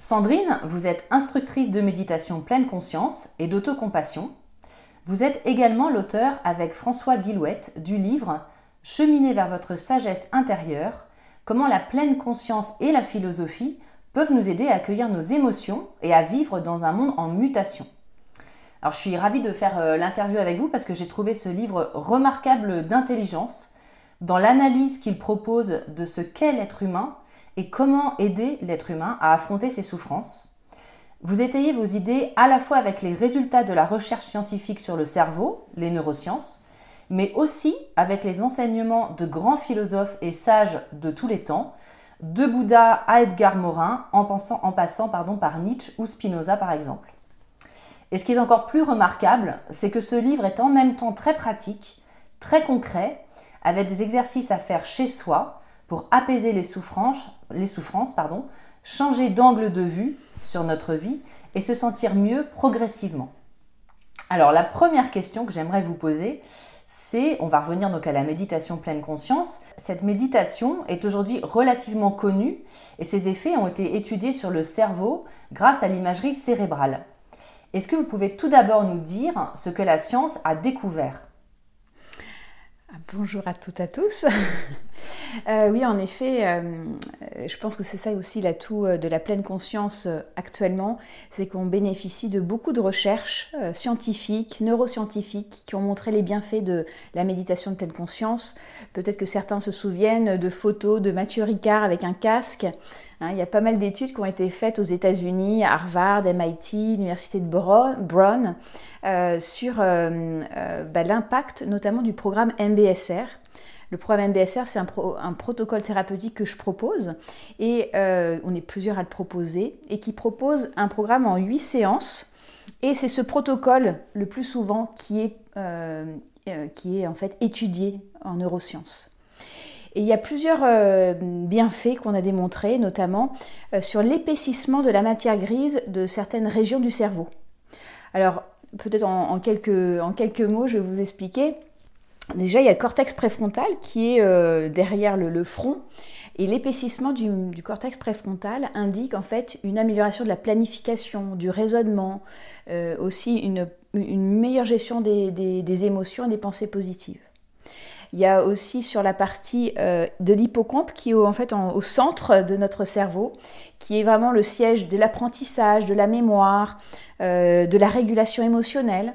Sandrine, vous êtes instructrice de méditation pleine conscience et d'autocompassion. Vous êtes également l'auteur avec François Guillouette du livre Cheminer vers votre sagesse intérieure, comment la pleine conscience et la philosophie peuvent nous aider à accueillir nos émotions et à vivre dans un monde en mutation. Alors je suis ravie de faire euh, l'interview avec vous parce que j'ai trouvé ce livre remarquable d'intelligence dans l'analyse qu'il propose de ce qu'est l'être humain et comment aider l'être humain à affronter ses souffrances. Vous étayez vos idées à la fois avec les résultats de la recherche scientifique sur le cerveau, les neurosciences, mais aussi avec les enseignements de grands philosophes et sages de tous les temps, de Bouddha à Edgar Morin, en, passant par Nietzsche ou Spinoza par exemple. Et ce qui est encore plus remarquable, c'est que ce livre est en même temps très pratique, très concret, avec des exercices à faire chez soi, pour apaiser les souffrances, les souffrances pardon, changer d'angle de vue sur notre vie et se sentir mieux progressivement. Alors la première question que j'aimerais vous poser, c'est, on va revenir donc à la méditation pleine conscience, cette méditation est aujourd'hui relativement connue et ses effets ont été étudiés sur le cerveau grâce à l'imagerie cérébrale. Est-ce que vous pouvez tout d'abord nous dire ce que la science a découvert? Bonjour à toutes et à tous. Euh, oui, en effet, euh, je pense que c'est ça aussi l'atout euh, de la pleine conscience actuellement, c'est qu'on bénéficie de beaucoup de recherches scientifiques, neuroscientifiques, qui ont montré les bienfaits de la méditation de pleine conscience. Peut-être que certains se souviennent de photos de Mathieu Ricard avec un casque. Hein, il y a pas mal d'études qui ont été faites aux États-Unis, à Harvard, MIT, l'Université de Brown, sur bah, l'impact notamment du programme MBSR le programme MBSR, c'est un, protocole thérapeutique que je propose et euh, on est plusieurs à le proposer et qui propose un programme en huit séances. Et c'est ce protocole le plus souvent qui est, euh, euh, qui est en fait étudié en neurosciences. Et il y a plusieurs bienfaits qu'on a démontrés, notamment sur l'épaississement de la matière grise de certaines régions du cerveau. Alors, peut-être en, quelques, en quelques mots, je vais vous expliquer. Déjà, il y a le cortex préfrontal qui est euh, derrière le, front. Et l'épaississement du, cortex préfrontal indique en fait une amélioration de la planification, du raisonnement, euh, aussi une, meilleure gestion des, émotions et des pensées positives. Il y a aussi sur la partie euh, de l'hippocampe qui est en fait au centre de notre cerveau, qui est vraiment le siège de l'apprentissage, de la mémoire, de la régulation émotionnelle.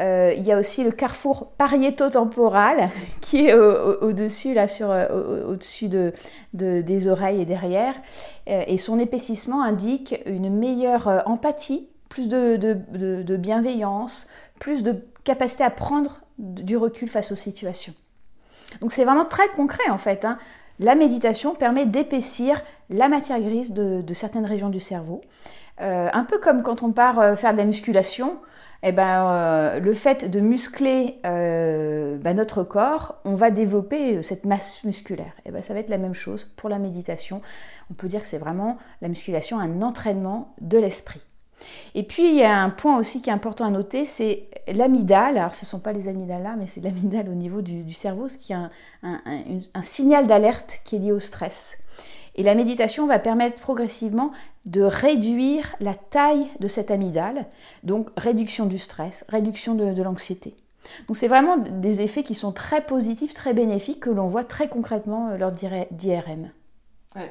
Euh, il y a aussi le carrefour pariéto-temporal qui est au-dessus, euh, au-dessus de, des oreilles et derrière. Euh, et son épaississement indique une meilleure empathie, plus de, bienveillance, plus de capacité à prendre du recul face aux situations. Donc c'est vraiment très concret en fait. Hein. La méditation permet d'épaissir la matière grise de, certaines régions du cerveau. un peu comme quand on part faire de la musculation, eh ben, euh, le fait de muscler euh, ben, notre corps, on va développer cette masse musculaire. Et eh ben, ça va être la même chose pour la méditation. On peut dire que c'est vraiment la musculation, un entraînement de l'esprit. Et puis il y a un point aussi qui est important à noter, c'est l'amygdale. Alors ce ne sont pas les amygdales là, mais c'est l'amygdale au niveau du, cerveau, ce qui est un signal d'alerte qui est lié au stress. Et la méditation va permettre progressivement de réduire la taille de cette amygdale, donc réduction du stress, réduction de, l'anxiété. Donc c'est vraiment des effets qui sont très positifs, très bénéfiques, que l'on voit très concrètement euh, lors d'IRM.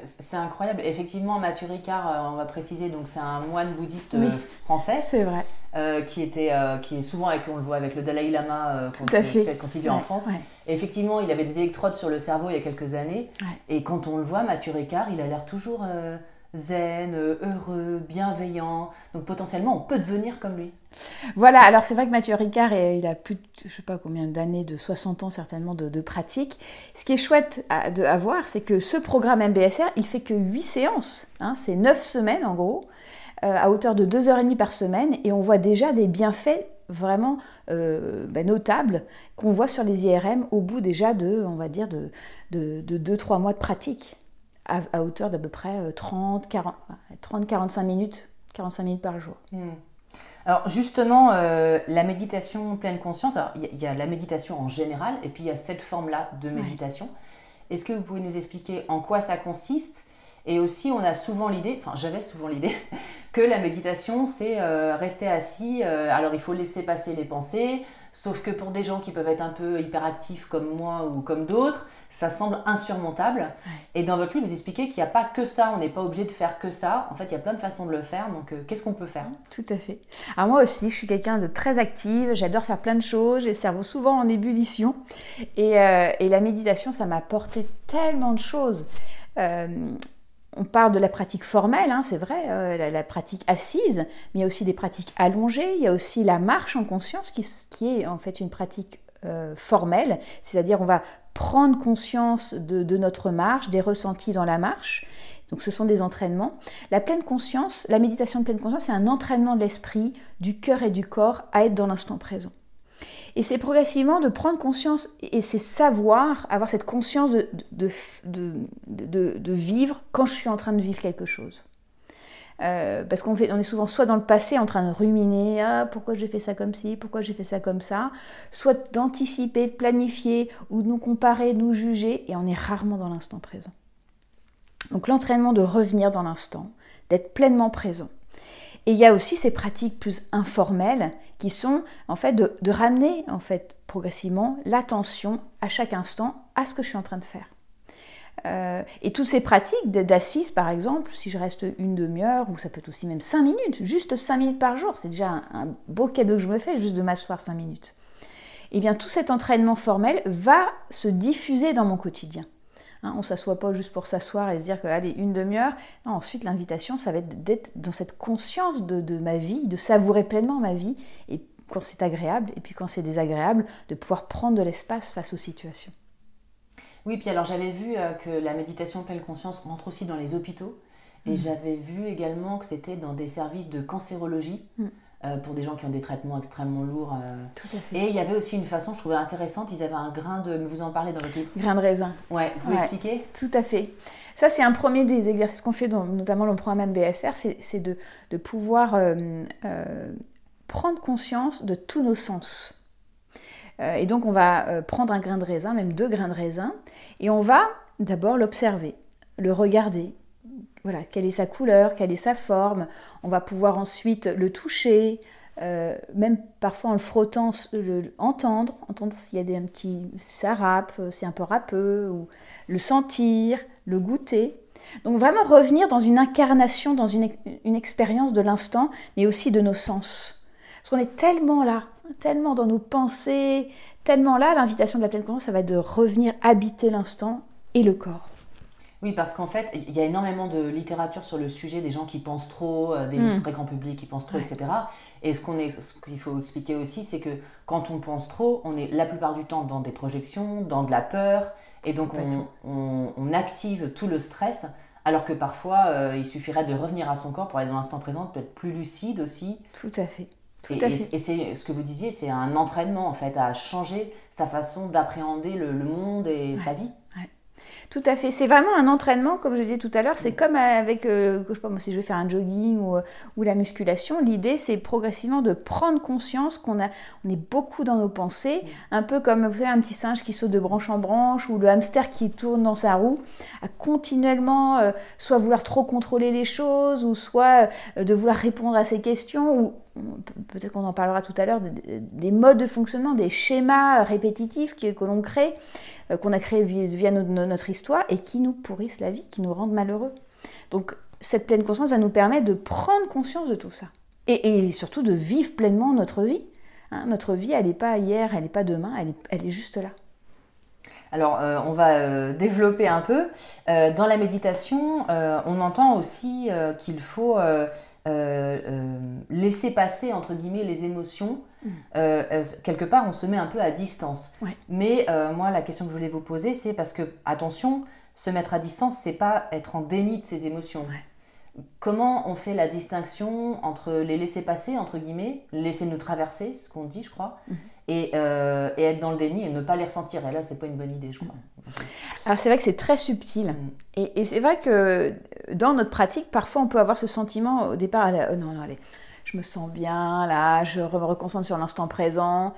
C'est incroyable. Effectivement, Mathieu Ricard, euh, on va préciser, donc c'est un moine bouddhiste euh, français. C'est vrai. Euh, qui, était, qui est souvent, avec, on le voit avec le Dalai Lama quand, il vit en France. effectivement, il avait des électrodes sur le cerveau il y a quelques années. Et quand on le voit, Mathieu Ricard, il a l'air toujours zen, heureux, bienveillant. Donc potentiellement, on peut devenir comme lui. Voilà, alors c'est vrai que Mathieu Ricard, il a plus de, je sais pas combien d'années, de 60 ans certainement de, pratique. Ce qui est chouette à, de, voir, c'est que ce programme MBSR, il fait que 8 séances. Hein, c'est 9 semaines en gros, euh, à hauteur de 2h30 par semaine, et on voit déjà des bienfaits vraiment euh, ben, notables qu'on voit sur les IRM au bout déjà de, on va dire, de, de 2-3 mois de pratique, à, hauteur d'à peu près 30-45 euh, minutes, 45 minutes par jour. Hmm. Alors justement, euh, la méditation pleine conscience, il y, a la méditation en général et puis il y a cette forme-là de méditation. Est-ce que vous pouvez nous expliquer en quoi ça consiste? Et aussi, on a souvent l'idée, enfin j'avais souvent l'idée, que la méditation, c'est euh, rester assis, euh, alors il faut laisser passer les pensées, sauf que pour des gens qui peuvent être un peu hyperactifs comme moi ou comme d'autres, ça semble insurmontable. Et dans votre livre, vous expliquez qu'il n'y a pas que ça, on n'est pas obligé de faire que ça. En fait, il y a plein de façons de le faire. Donc, euh, qu'est-ce qu'on peut faire? Tout à fait. Alors moi aussi, je suis quelqu'un de très active, j'adore faire plein de choses, j'ai le cerveau souvent en ébullition. Et, euh, la méditation, ça m'a apporté tellement de choses. Euh, on parle de la pratique formelle, hein, c'est vrai, la, pratique assise, mais il y a aussi des pratiques allongées, il y a aussi la marche en conscience qui, qui est en fait une pratique euh, formelle, c'est-à-dire on va prendre conscience de, notre marche, des ressentis dans la marche. Donc ce sont des entraînements. La pleine conscience, la méditation de pleine conscience, c'est un entraînement de l'esprit, du cœur et du corps à être dans l'instant présent. Et c'est progressivement de prendre conscience et c'est savoir, avoir cette conscience de, de, vivre quand je suis en train de vivre quelque chose. Euh, parce qu'on on est souvent soit dans le passé en train de ruminer ah, pourquoi j'ai fait ça comme ci, pourquoi j'ai fait ça comme ça, soit d'anticiper, de planifier ou de nous comparer, de nous juger, et on est rarement dans l'instant présent. Donc l'entraînement de revenir dans l'instant, d'être pleinement présent. Et il y a aussi ces pratiques plus informelles qui sont en fait de, de ramener en fait progressivement l'attention à chaque instant à ce que je suis en train de faire. Euh, et toutes ces pratiques d'assises, par exemple, si je reste une demi-heure, ou ça peut aussi même cinq minutes, juste cinq minutes par jour, c'est déjà un, beau cadeau que je me fais, juste de m'asseoir cinq minutes. Et eh bien tout cet entraînement formel va se diffuser dans mon quotidien. Hein, on ne s'assoit pas juste pour s'asseoir et se dire que allez, une demi-heure. ensuite, l'invitation, ça va être d'être dans cette conscience de, de ma vie, de savourer pleinement ma vie, et quand c'est agréable, et puis quand c'est désagréable, de pouvoir prendre de l'espace face aux situations. Oui, puis alors j'avais vu euh, que la méditation pleine conscience rentre aussi dans les hôpitaux. Et mm. j'avais vu également que c'était dans des services de cancérologie. Mm. Euh, pour des gens qui ont des traitements extrêmement lourds. Euh. Tout à fait. Et il y avait aussi une façon, je trouvais intéressante, ils avaient un grain de... Vous en parlez dans votre livre Grain de raisin. Ouais, vous expliquez? Tout à fait. Ça, c'est un premier des exercices qu'on fait, notamment dans le programme MBSR, c'est de, de, pouvoir prendre conscience de tous nos sens. Et donc on va prendre un grain de raisin, même deux grains de raisin, et on va d'abord l'observer, le regarder. Voilà, quelle est sa couleur, quelle est sa forme. On va pouvoir ensuite le toucher, euh, même parfois en le frottant, le, entendre, entendre s'il y a des un petit, ça râpe, c'est un peu râpeux, ou le sentir, le goûter. Donc vraiment revenir dans une incarnation, dans une, une expérience de l'instant, mais aussi de nos sens. Parce qu'on est tellement là, tellement dans nos pensées, tellement là, l'invitation de la pleine conscience, ça va être de revenir habiter l'instant et le corps. Oui, parce qu'en fait, il y a énormément de littérature sur le sujet, des gens qui pensent trop, euh, des hmm. très grands publics qui pensent trop, etc. Et ce qu'on est, ce qu'il faut expliquer aussi, c'est que quand on pense trop, on est la plupart du temps dans des projections, dans de la peur, et donc on, active tout le stress, alors que parfois euh, il suffirait de revenir à son corps pour être dans l'instant présent, peut-être plus lucide aussi. Tout à fait et, c'est ce que vous disiez, c'est un entraînement en fait à changer sa façon d'appréhender le, monde et sa vie. Tout à fait. C'est vraiment un entraînement, comme je disais tout à l'heure. C'est comme avec, euh, je sais pas moi, si je vais faire un jogging ou, euh, ou la musculation. L'idée, c'est progressivement de prendre conscience qu'on a, on est beaucoup dans nos pensées, un peu comme vous savez un petit singe qui saute de branche en branche ou le hamster qui tourne dans sa roue, à continuellement euh, soit vouloir trop contrôler les choses ou soit de vouloir répondre à ces questions ou peut-être qu'on en parlera tout à l'heure, des, modes de fonctionnement, des schémas répétitifs que, que l'on crée, euh, qu'on a créés via, notre histoire et qui nous pourrissent la vie, qui nous rendent malheureux. Donc cette pleine conscience va nous permettre de prendre conscience de tout ça et, surtout de vivre pleinement notre vie. Hein. notre vie, elle n'est pas hier, elle n'est pas demain, elle est, elle est juste là. Alors, on va développer un peu. dans la méditation, on entend aussi qu'il faut laisser passer, entre guillemets, les émotions. Mm. quelque part, on se met un peu à distance. Mais moi, la question que je voulais vous poser, c'est parce que, attention, se mettre à distance, c'est pas être en déni de ses émotions. Comment on fait la distinction entre les laisser passer, entre guillemets, laisser nous traverser, ce qu'on dit, je crois, euh, et, être dans le déni et ne pas les ressentir. Et là, c'est pas une bonne idée, je crois. Alors, c'est vrai que c'est très subtil. Mhm. Et, c'est vrai que dans notre pratique, parfois, on peut avoir ce sentiment au départ, oh non, non, allez, je me sens bien, là, je me reconcentre sur l'instant présent.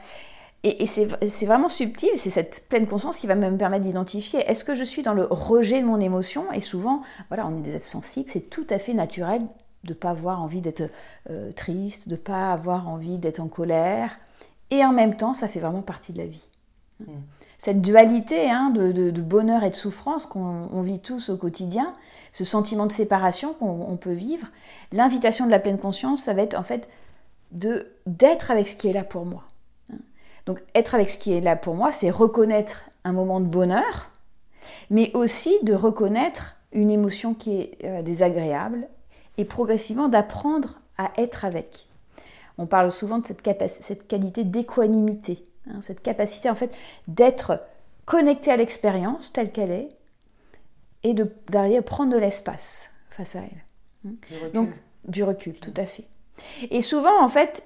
Et, c'est vraiment subtil, c'est cette pleine conscience qui va me permettre d'identifier est-ce que je suis dans le rejet de mon émotion? Et souvent, voilà, on est des êtres sensibles, c'est tout à fait naturel de ne pas avoir envie d'être euh, triste, de ne pas avoir envie d'être en colère. Et en même temps, ça fait vraiment partie de la vie. Mm. Cette dualité hein, de, bonheur et de souffrance qu'on vit tous au quotidien, ce sentiment de séparation qu'on peut vivre, l'invitation de la pleine conscience, ça va être en fait d'être avec ce qui est là pour moi. Donc être avec ce qui est là pour moi, c'est reconnaître un moment de bonheur, mais aussi de reconnaître une émotion qui est euh, désagréable et progressivement d'apprendre à être avec. On parle souvent de cette, cette qualité d'équanimité, hein, cette capacité en fait d'être connecté à l'expérience telle qu'elle est et d'arriver à prendre de l'espace face à elle. Donc du recul, tout à fait. Et souvent en fait,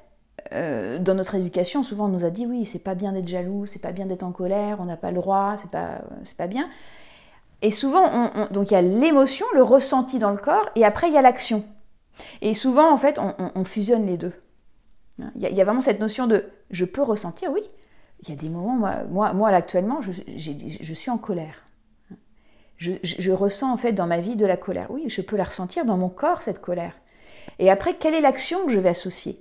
euh, dans notre éducation, souvent on nous a dit oui, c'est pas bien d'être jaloux, c'est pas bien d'être en colère, on n'a pas le droit, c'est pas, c'est pas bien. Et souvent, donc il y a l'émotion, le ressenti dans le corps, et après il y a l'action. Et souvent, en fait, on, fusionne les deux. Il y, a, vraiment cette notion de je peux ressentir, oui. Il y a des moments, moi, moi, actuellement, je, je, suis en colère. Je, je, ressens en fait dans ma vie de la colère. Oui, je peux la ressentir dans mon corps, cette colère. Et après, quelle est l'action que je vais associer?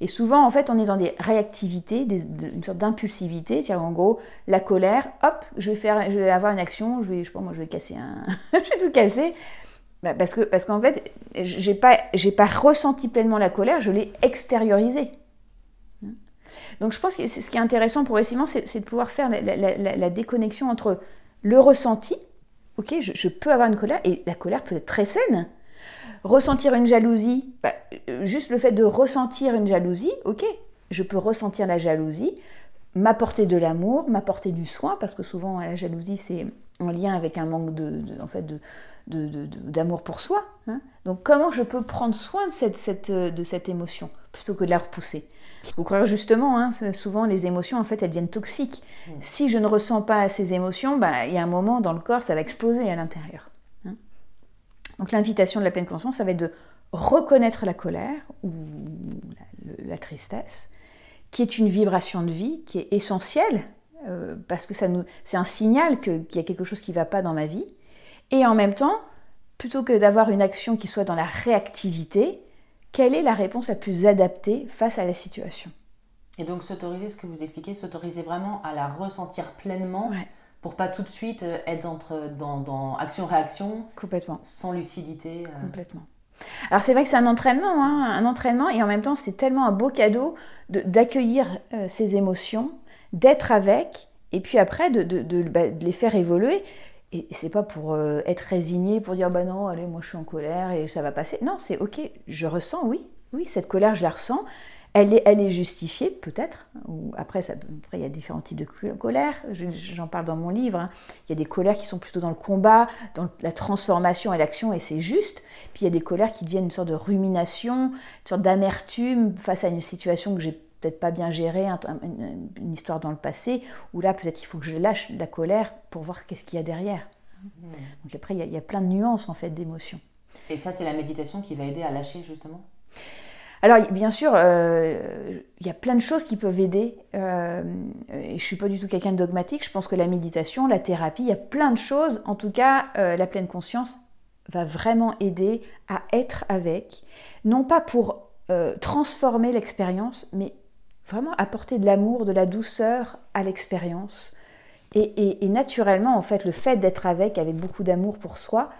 Et souvent, en fait, on est dans des réactivités, une sorte d'impulsivité. C'est-à-dire, en gros, la colère, hop, je vais, faire, je vais avoir une action, je vais, je sais pas, moi, je vais casser un. je vais tout casser. Bah, parce qu'en parce qu'en fait, j'ai pas, pas ressenti pleinement la colère, je l'ai extériorisée. Donc, je pense que ce qui est intéressant progressivement, c'est de pouvoir faire la, déconnexion entre le ressenti, ok, je, je peux avoir une colère, et la colère peut être très saine. Ressentir une jalousie, bah, euh, juste le fait de ressentir une jalousie, ok, je peux ressentir la jalousie, m'apporter de l'amour, m'apporter du soin, parce que souvent la jalousie c'est en lien avec un manque de, en fait de, d'amour pour soi. Hein. Donc comment je peux prendre soin de cette, cette, de cette émotion plutôt que de la repousser? Vous croire justement, hein, souvent les émotions en fait elles viennent toxiques. Mmh. Si je ne ressens pas ces émotions, bah, il y a un moment dans le corps ça va exploser à l'intérieur. Donc l'invitation de la pleine conscience, ça va être de reconnaître la colère ou la, tristesse, qui est une vibration de vie, qui est essentielle, euh, parce que ça nous, c'est un signal qu'il y a quelque chose qui ne va pas dans ma vie. Et en même temps, plutôt que d'avoir une action qui soit dans la réactivité, quelle est la réponse la plus adaptée face à la situation? Et donc s'autoriser, ce que vous expliquez, s'autoriser vraiment à la ressentir pleinement pour pas tout de suite euh, être entre, dans, action-réaction. Complètement. Sans lucidité. Euh. Complètement. Alors c'est vrai que c'est un entraînement, hein, un entraînement, et en même temps c'est tellement un beau cadeau d'accueillir euh, ces émotions, d'être avec, et puis après de, de, bah, de, les faire évoluer. Et c'est pas pour être résigné, pour dire bah non, allez, moi je suis en colère et ça va passer. Non, c'est ok, je ressens, oui, oui, cette colère je la ressens, elle est, justifiée, peut-être. Après, ça, après, il y a différents types de colère. J'en parle dans mon livre. Hein. Il y a des colères qui sont plutôt dans le combat, dans la transformation et l'action, et c'est juste. Puis il y a des colères qui deviennent une sorte de rumination, une sorte d'amertume face à une situation que j'ai peut-être pas bien gérée, une, histoire dans le passé, où là, peut-être il faut que je lâche la colère pour voir qu'est-ce qu'il y a derrière. Mmh. Donc après, il y, a, il y a plein de nuances, en fait, d'émotions. Et ça, c'est la méditation qui va aider à lâcher, justement? Alors, bien sûr, euh, il y a plein de choses qui peuvent aider. Euh, et je ne suis pas du tout quelqu'un de dogmatique. Je pense que la méditation, la thérapie, il y a plein de choses. En tout cas, euh, la pleine conscience va vraiment aider à être avec. Non pas pour transformer l'expérience, mais vraiment apporter de l'amour, de la douceur à l'expérience. Et, naturellement, en fait, le fait d'être avec, avec beaucoup d'amour pour soi,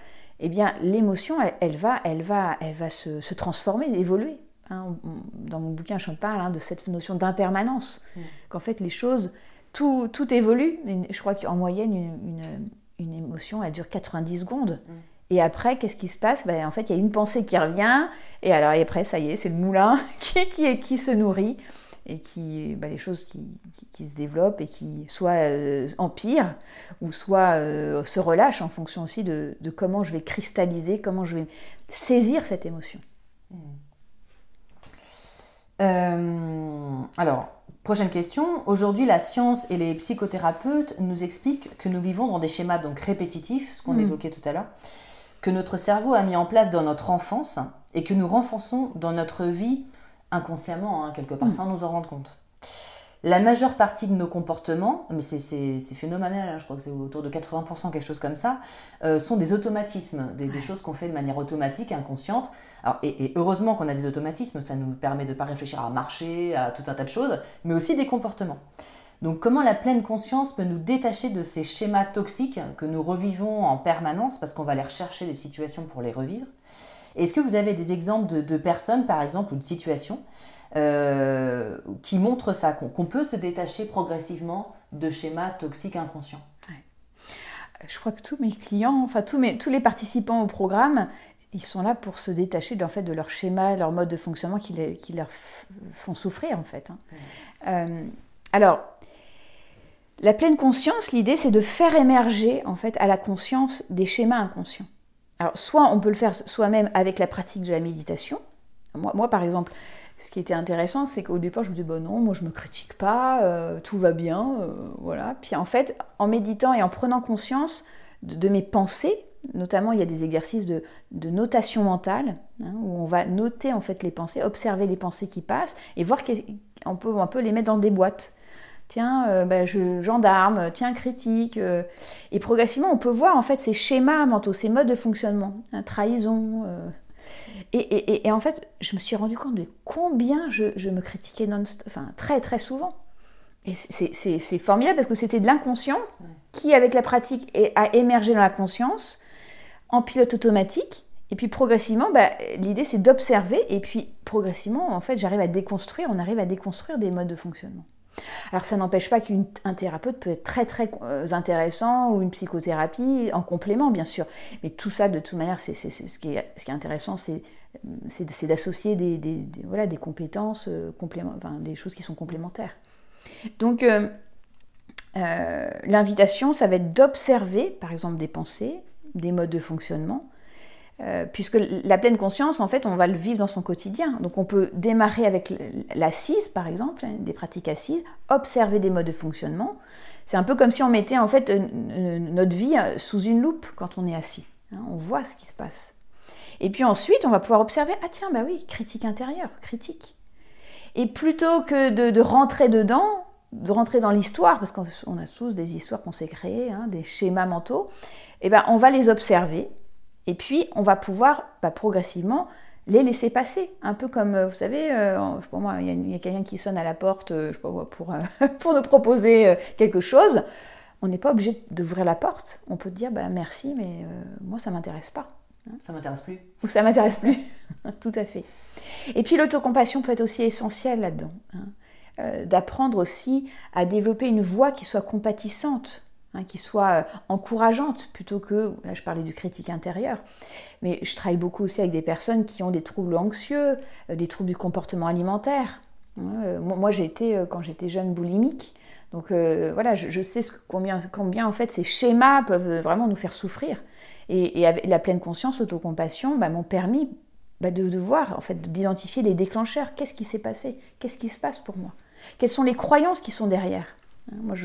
eh bien, l'émotion, elle, va, elle va, elle va se, se transformer, évoluer. Hein, dans mon bouquin, je parle hein, de cette notion d'impermanence, mm. qu'en fait les choses tout, tout, évolue. Je crois qu'en moyenne, une, une, émotion, elle dure 90 secondes. Mm. Et après, qu'est-ce qui se passe? Ben, En fait, il y a une pensée qui revient, et alors et après, ça y est, c'est le moulin qui, qui, qui, se nourrit, et qui, ben, les choses qui, qui, se développent et qui soit euh, empirent, ou soit euh, se relâchent en fonction aussi de, de, comment je vais cristalliser, comment je vais saisir cette émotion. Mm. Euh, alors, prochaine question. Aujourd'hui, la science et les psychothérapeutes nous expliquent que nous vivons dans des schémas donc répétitifs, ce qu'on hmm. évoquait tout à l'heure, que notre cerveau a mis en place dans notre enfance et que nous renforçons dans notre vie inconsciemment, hein, quelque part, hmm. sans nous en rendre compte. La majeure partie de nos comportements, mais c'est phénoménal, hein, je crois que c'est autour de 80%, quelque chose comme ça, euh, sont des automatismes, des, choses qu'on fait de manière automatique, inconsciente. et, heureusement qu'on a des automatismes, ça nous permet de ne pas réfléchir à marcher, à tout un tas de choses, mais aussi des comportements. Donc comment la pleine conscience peut nous détacher de ces schémas toxiques que nous revivons en permanence parce qu'on va aller rechercher des situations pour les revivre Est-ce que vous avez des exemples de, de personnes, par exemple, ou de situations euh, qui montre ça, qu'on peut se détacher progressivement de schémas toxiques inconscients? Je crois que tous mes clients, enfin tous, mes, tous les participants au programme, ils sont là pour se détacher en fait, de leur schéma, leur mode de fonctionnement qui, les, qui leur font souffrir en fait. Hein. Euh, alors, la pleine conscience, l'idée c'est de faire émerger en fait à la conscience des schémas inconscients. Alors, soit on peut le faire soi-même avec la pratique de la méditation. Moi, moi par exemple, ce qui était intéressant, c'est qu'au départ, je me disais, bon non, moi je me critique pas, euh, tout va bien, euh, voilà. Puis en fait, en méditant et en prenant conscience de, mes pensées, notamment il y a des exercices de, notation mentale, hein, où on va noter en fait les pensées, observer les pensées qui passent, et voir qu'on peut un peu les mettre dans des boîtes. Tiens, euh, ben, je, gendarme, tiens, critique. et progressivement, on peut voir en fait ces schémas mentaux, ces modes de fonctionnement, hein, trahison, et, en fait, je me suis rendu compte de combien je, me critiquais non enfin, très très souvent. Et c'est formidable parce que c'était de l'inconscient qui, avec la pratique, a émergé dans la conscience en pilote automatique. Et puis progressivement, bah, l'idée c'est d'observer et puis progressivement, en fait, j'arrive à déconstruire, on arrive à déconstruire des modes de fonctionnement. Alors ça n'empêche pas qu'un thérapeute peut être très très euh, intéressant ou une psychothérapie en complément bien sûr. Mais tout ça de toute manière, c'est, ce, qui est, intéressant, c'est, d'associer des, voilà, des compétences, euh, des choses qui sont complémentaires. Donc euh, l'invitation, ça va être d'observer par exemple des pensées, des modes de fonctionnement, euh, puisque la pleine conscience, en fait, on va le vivre dans son quotidien. Donc on peut démarrer avec l'assise, par exemple, hein, des pratiques assises, observer des modes de fonctionnement. C'est un peu comme si on mettait en fait notre vie euh, sous une loupe quand on est assis. Hein. on voit ce qui se passe. Et puis ensuite, on va pouvoir observer, ah tiens, bah oui, critique intérieure, critique. Et plutôt que de, rentrer dedans, de rentrer dans l'histoire, parce qu'on a tous des histoires qu'on s'est créées, hein, des schémas mentaux, eh ben, on va les observer, et puis, on va pouvoir bah, progressivement les laisser passer. Un peu comme, euh, vous savez, euh, pour moi, il y a, quelqu'un qui sonne à la porte euh, pour, pour nous proposer quelque chose. On n'est pas obligé d'ouvrir la porte. On peut dire bah, merci, mais moi, ça ne m'intéresse pas. Hein? Ça m'intéresse plus. Ou ça m'intéresse plus. Tout à fait. Et puis l'autocompassion peut être aussi essentielle là-dedans. Hein. D'apprendre aussi à développer une voix qui soit compatissante Hein, qui soit euh, encourageante plutôt que, là je parlais du critique intérieur, mais je travaille beaucoup aussi avec des personnes qui ont des troubles anxieux, euh, des troubles du comportement alimentaire. Euh, moi j'ai été, quand j'étais jeune, boulimique, donc voilà, je, sais combien, combien en fait ces schémas peuvent vraiment nous faire souffrir. Et, avec la pleine conscience, autocompassion, bah, m'ont permis bah, de, de, voir, en fait, d'identifier les déclencheurs. Qu'est-ce qui s'est passé? Qu'est-ce qui se passe pour moi? Quelles sont les croyances qui sont derrière? Moi,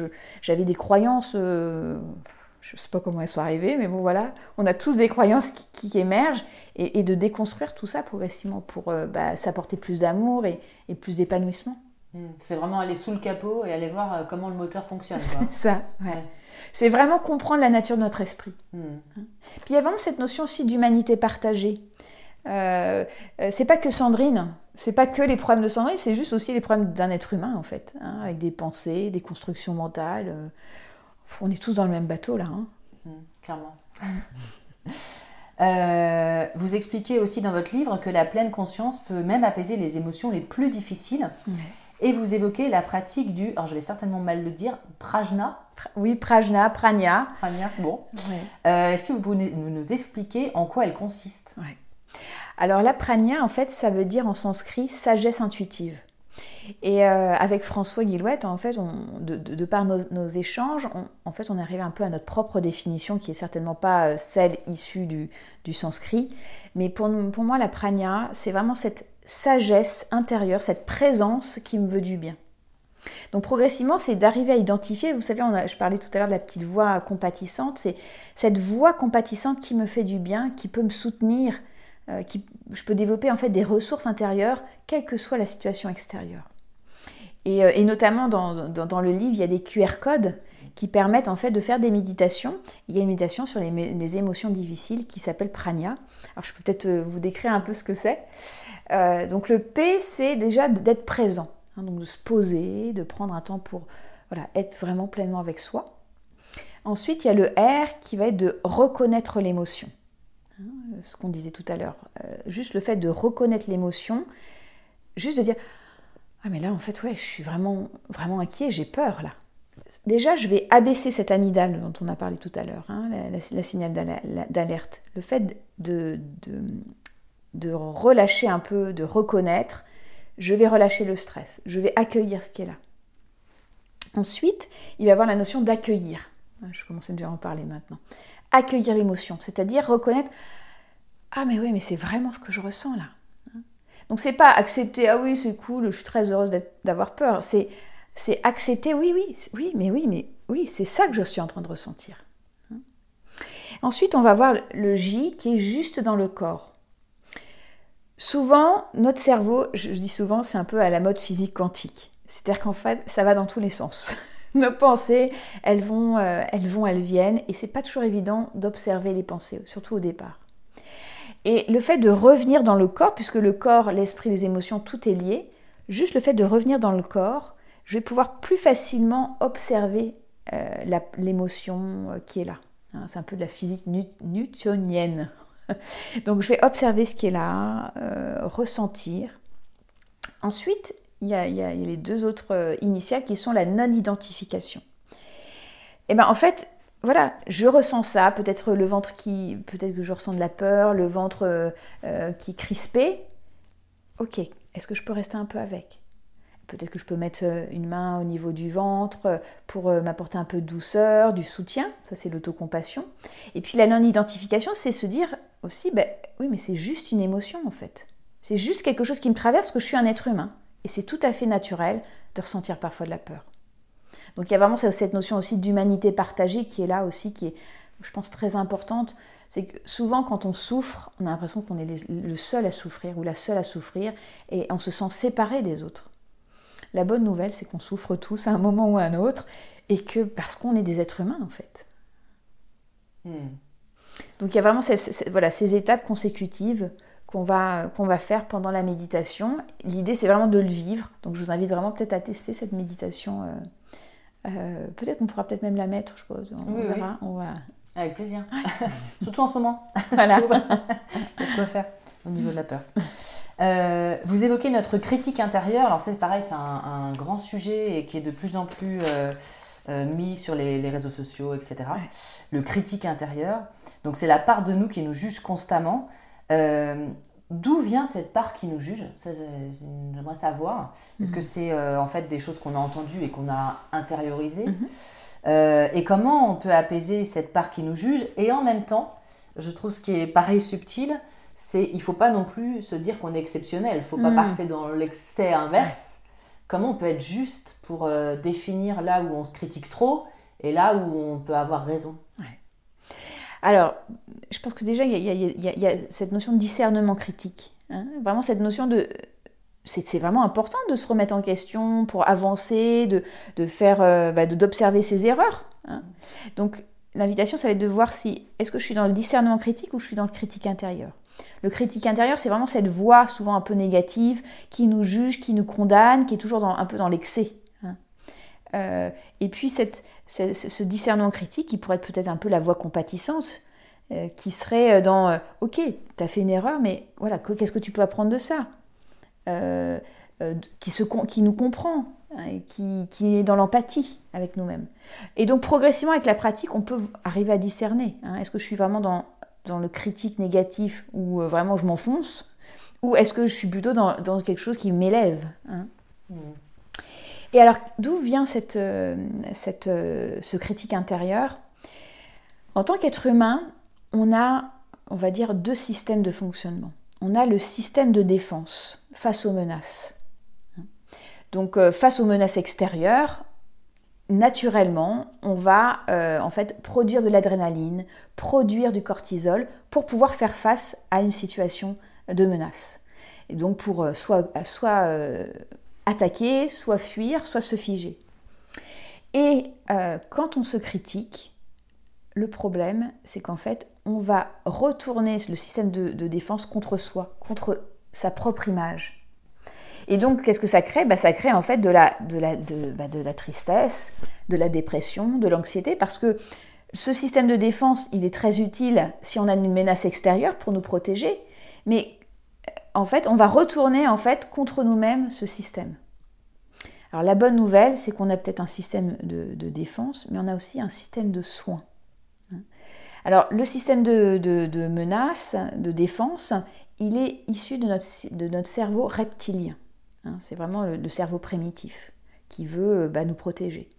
j'avais des croyances, euh, je ne sais pas comment elles sont arrivées, mais bon voilà, on a tous des croyances qui, émergent et, de déconstruire tout ça progressivement pour euh, bah, s'apporter plus d'amour et, plus d'épanouissement. Hmm. C'est vraiment aller sous le capot et aller voir euh, comment le moteur fonctionne. C'est ça, ouais. C'est vraiment comprendre la nature de notre esprit. Hmm. Hein. Puis il y a vraiment cette notion aussi d'humanité partagée. Euh, c'est pas que Sandrine, c'est pas que les problèmes de Sandrine, c'est juste aussi les problèmes d'un être humain en fait, hein, avec des pensées, des constructions mentales. Euh, on est tous dans le même bateau là. Hein. Mmh, clairement. Euh, vous expliquez aussi dans votre livre que la pleine conscience peut même apaiser les émotions les plus difficiles. Et vous évoquez la pratique du, alors je vais certainement mal le dire, prajna. Oui, prajna, prania. Prania, bon. Euh, est-ce que vous pouvez nous expliquer en quoi elle consiste? Alors la prania, en fait, ça veut dire en sanskrit sagesse intuitive. Et euh, avec François Guillouette, en fait, de, par nos, échanges, on, en fait, on arrive un peu à notre propre définition, qui est certainement pas euh, celle issue du, sanskrit. Mais pour, moi, la prania, c'est vraiment cette sagesse intérieure, cette présence qui me veut du bien. Donc progressivement, c'est d'arriver à identifier, vous savez, je parlais tout à l'heure de la petite voix compatissante, c'est cette voix compatissante qui me fait du bien, qui peut me soutenir, euh, qui, je peux développer en fait des ressources intérieures, quelle que soit la situation extérieure. Et, euh, notamment dans, le livre, il y a des QR codes qui permettent en fait de faire des méditations. Il y a une méditation sur les, émotions difficiles qui s'appelle Prania. Alors je peux peut-être euh, vous décrire un peu ce que c'est. donc le P, c'est déjà d'être présent, hein, donc de se poser, de prendre un temps pour voilà, être vraiment pleinement avec soi. Ensuite, il y a le R qui va être de reconnaître l'émotion. Hein, ce qu'on disait tout à l'heure. Euh, juste le fait de reconnaître l'émotion, juste de dire Ah, mais là, en fait, ouais, je suis vraiment, vraiment inquiet, j'ai peur là. Déjà, je vais abaisser cette amygdale dont on a parlé tout à l'heure, hein, la, signal d'alerte. Le fait de, de, de relâcher un peu, de reconnaître, je vais relâcher le stress, je vais accueillir ce qui est là. Ensuite, il va y avoir la notion d'accueillir. Je commençais déjà à en parler maintenant accueillir l'émotion, c'est-à-dire reconnaître ah mais oui mais c'est vraiment ce que je ressens là. Donc c'est pas accepter ah oui c'est cool, je suis très heureuse d'avoir peur, c'est c'est accepter oui oui oui mais oui mais oui c'est ça que je suis en train de ressentir. Ensuite on va voir le J qui est juste dans le corps. Souvent notre cerveau, je dis souvent c'est un peu à la mode physique quantique, c'est-à-dire qu'en fait ça va dans tous les sens. nos pensées, elles vont, euh, elles vont, elles viennent, et c'est pas toujours évident d'observer les pensées, surtout au départ. Et le fait de revenir dans le corps, puisque le corps, l'esprit, les émotions, tout est lié, juste le fait de revenir dans le corps, je vais pouvoir plus facilement observer euh, l'émotion euh, qui est là. Hein, c'est un peu de la physique newtonienne. Donc je vais observer ce qui est là, ressentir. Ensuite, il y, a, les deux autres euh, initiales qui sont la non-identification. Et eh bien en fait, voilà, je ressens ça, peut-être le ventre qui, peut-être que je ressens de la peur, le ventre euh, euh, qui est crispé. Ok, est-ce que je peux rester un peu avec? Peut-être que je peux mettre une main au niveau du ventre pour m'apporter un peu de douceur, du soutien. Ça, c'est l'autocompassion. Et puis la non-identification, c'est se dire aussi, ben, oui, mais c'est juste une émotion en fait. C'est juste quelque chose qui me traverse, que je suis un être humain. Et c'est tout à fait naturel de ressentir parfois de la peur. Donc il y a vraiment cette notion aussi d'humanité partagée qui est là aussi, qui est, je pense, très importante. C'est que souvent quand on souffre, on a l'impression qu'on est le seul à souffrir ou la seule à souffrir et on se sent séparé des autres. La bonne nouvelle, c'est qu'on souffre tous à un moment ou à un autre et que parce qu'on est des êtres humains en fait. Hmm. Donc il y a vraiment voilà, ces étapes consécutives qu'on va, qu'on va faire pendant la méditation. L'idée, c'est vraiment de le vivre. Donc, je vous invite vraiment peut-être à tester cette méditation. Euh, euh, peut-être qu'on pourra peut-être même la mettre, je pense. On, verra. On va... Avec plaisir. Surtout en ce moment. Voilà. Il y quoi faire au niveau de la peur. Euh, vous évoquez notre critique intérieure. Alors, c'est pareil, c'est un, grand sujet et qui est de plus en plus mis sur les, réseaux sociaux, etc. Le critique intérieur. Donc, c'est la part de nous qui nous juge constamment. Euh, d'où vient cette part qui nous juge? J'aimerais savoir. Est-ce que mhm. c'est euh, en fait des choses qu'on a entendues et qu'on a intériorisées? Mhm. euh, Et comment on peut apaiser cette part qui nous juge? Et en même temps, je trouve ce qui est pareil subtil, c'est il faut pas non plus se dire qu'on est exceptionnel. Il faut pas mhm. passer dans l'excès inverse. Comment on peut être juste pour définir là où on se critique trop et là où on peut avoir raison? Alors, je pense que déjà, il y, a, cette notion de discernement critique. Hein. vraiment, cette notion de... C'est vraiment important de se remettre en question pour avancer, de, faire, euh, bah, d'observer ses erreurs. Hein. Donc, l'invitation, ça va être de voir si est-ce que je suis dans le discernement critique ou je suis dans le critique intérieur. Le critique intérieur, c'est vraiment cette voix souvent un peu négative qui nous juge, qui nous condamne, qui est toujours un peu dans l'excès. Euh, et puis ce discernement critique qui pourrait être peut-être un peu la voix compatissance, euh, qui serait euh, dans Ok, tu as fait une erreur, mais voilà, qu'est-ce que tu peux apprendre de ça? Qui, se, qui nous comprend, hein, qui, qui, est dans l'empathie avec nous-mêmes. Et donc progressivement avec la pratique, on peut arriver à discerner. Hein. est-ce que je suis vraiment dans, dans le critique négatif ou vraiment je m'enfonce? Ou est-ce que je suis plutôt dans, dans quelque chose qui m'élève hein? mmh. Et alors, d'où vient cette, cette, ce critique intérieur? En tant qu'être humain, on a, on va dire, deux systèmes de fonctionnement. On a le système de défense face aux menaces. Donc, euh, face aux menaces extérieures, naturellement, on va euh, en fait produire de l'adrénaline, produire du cortisol pour pouvoir faire face à une situation de menace. Et donc pour euh, soit, soit attaquer, soit fuir, soit se figer. Et quand on se critique, le problème, c'est qu'en fait, on va retourner le système de, défense contre soi, contre sa propre image. Et donc, qu'est-ce que ça crée? Bah, Ça crée en fait de la, de, la, bah, de, la tristesse, de la dépression, de l'anxiété, parce que ce système de défense, il est très utile si on a une menace extérieure pour nous protéger, mais en fait, on va retourner en fait contre nous-mêmes ce système. Alors la bonne nouvelle, c'est qu'on a peut-être un système de, de, défense, mais on a aussi un système de soins. Alors le système de, de, menace, de défense, il est issu de notre, de notre cerveau reptilien. Hein. c'est vraiment le, cerveau primitif qui veut bah, nous protéger.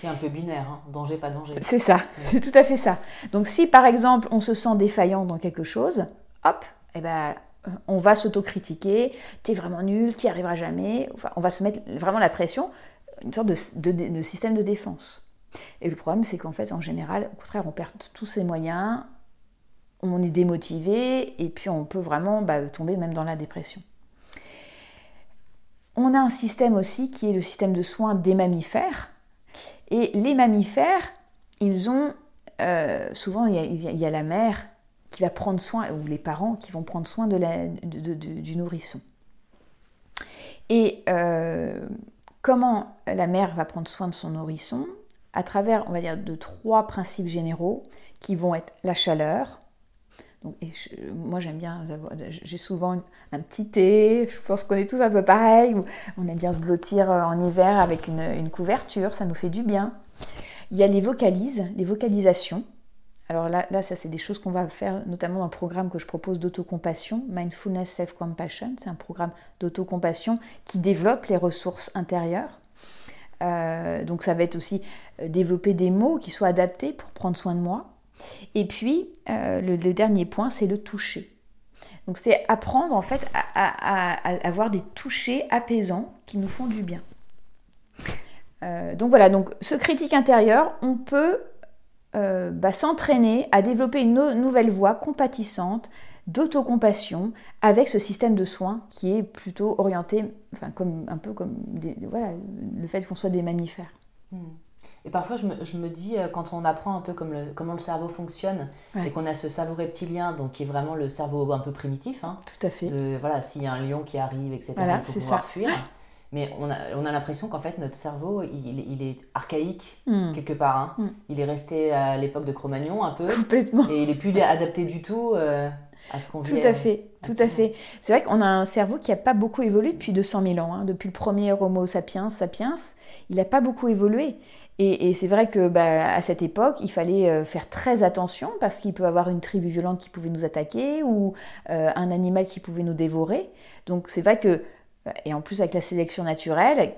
C'est un peu binaire, hein. danger, pas danger. C'est ça, c'est tout à fait ça. Donc si par exemple on se sent défaillant dans quelque chose, hop, eh ben, on va s'autocritiquer, tu es vraiment nul, tu n'y arriveras jamais. On va se mettre vraiment la pression, une sorte de système de défense. Et le problème, c'est qu'en fait, en général, au contraire, on perd tous ses moyens, on est démotivé, et puis on peut vraiment bah, tomber même dans la dépression. On a un système aussi qui est le système de soins des mammifères. Et les mammifères, ils ont euh, souvent, il y, a, la mère qui va prendre soin, ou les parents qui vont prendre soin de la, du nourrisson. Et euh, comment la mère va prendre soin de son nourrisson? À travers, on va dire, de trois principes généraux qui vont être la chaleur. Donc, moi, j'aime bien, j'ai souvent un petit thé, je pense qu'on est tous un peu pareil. On aime bien se blottir euh, en hiver avec une, couverture, ça nous fait du bien. Il y a les vocalises, les vocalisations. Alors là, là ça, c'est des choses qu'on va faire, notamment dans le programme que je propose d'autocompassion, Mindfulness Self-Compassion. C'est un programme d'autocompassion qui développe les ressources intérieures. Euh, donc ça va être aussi euh, développer des mots qui soient adaptés pour prendre soin de moi. Et puis euh, le, dernier point, c'est le toucher. Donc c'est apprendre en fait à, avoir des touchés apaisants qui nous font du bien. donc voilà, donc ce critique intérieur, on peut bah, s'entraîner à développer une nouvelle voix compatissante, d'autocompassion avec ce système de soins qui est plutôt orienté, enfin, comme, un peu comme voilà, le fait qu'on soit des mammifères. Et parfois, je me, je me, dis, euh, quand on apprend un peu comme le, comment le cerveau fonctionne, et qu'on a ce cerveau reptilien, donc qui est vraiment le cerveau un peu primitif. Hein, Tout à fait. De, voilà, s'il y a un lion qui arrive, etc., il faut pouvoir fuir. Mais on a, on a l'impression qu'en fait, notre cerveau, il, il est archaïque, hmm. quelque part. Hein. Hmm. Il est resté à l'époque de Cro-Magnon, un peu. Complètement. Et il est plus adapté du tout. Euh, tout à fait, tout à fait. C'est vrai qu'on a un cerveau qui n'a pas beaucoup évolué depuis 200 000 ans. Hein. Depuis le premier Homo sapiens sapiens, il n'a pas beaucoup évolué. Et, c'est vrai que bah, à cette époque, il fallait euh, faire très attention parce qu'il peut avoir une tribu violente qui pouvait nous attaquer ou euh, un animal qui pouvait nous dévorer. Donc c'est vrai que, et en plus avec la sélection naturelle,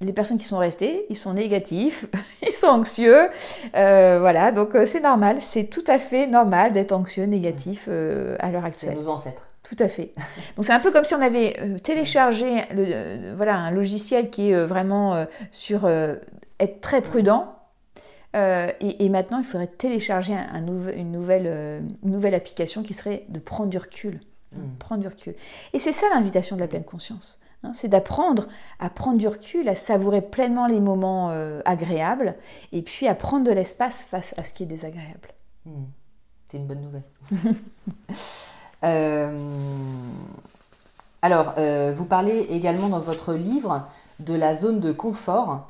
les personnes qui sont restées, ils sont négatifs, ils sont anxieux. Euh, voilà, donc euh, c'est normal, c'est tout à fait normal d'être anxieux, négatif euh, à l'heure actuelle. C'est nos ancêtres. Tout à fait. Donc c'est un peu comme si on avait téléchargé le, voilà, un logiciel qui est vraiment sur être très prudent. Et, maintenant, il faudrait télécharger un, une, nouvelle, une nouvelle application qui serait de prendre du recul. Mm. Prendre du recul. Et c'est ça l'invitation de la pleine conscience. Hein, c'est d'apprendre à prendre du recul, à savourer pleinement les moments euh, agréables, et puis à prendre de l'espace face à ce qui est désagréable. Hmm. C'est une bonne nouvelle. Euh, alors, euh, vous parlez également dans votre livre de la zone de confort.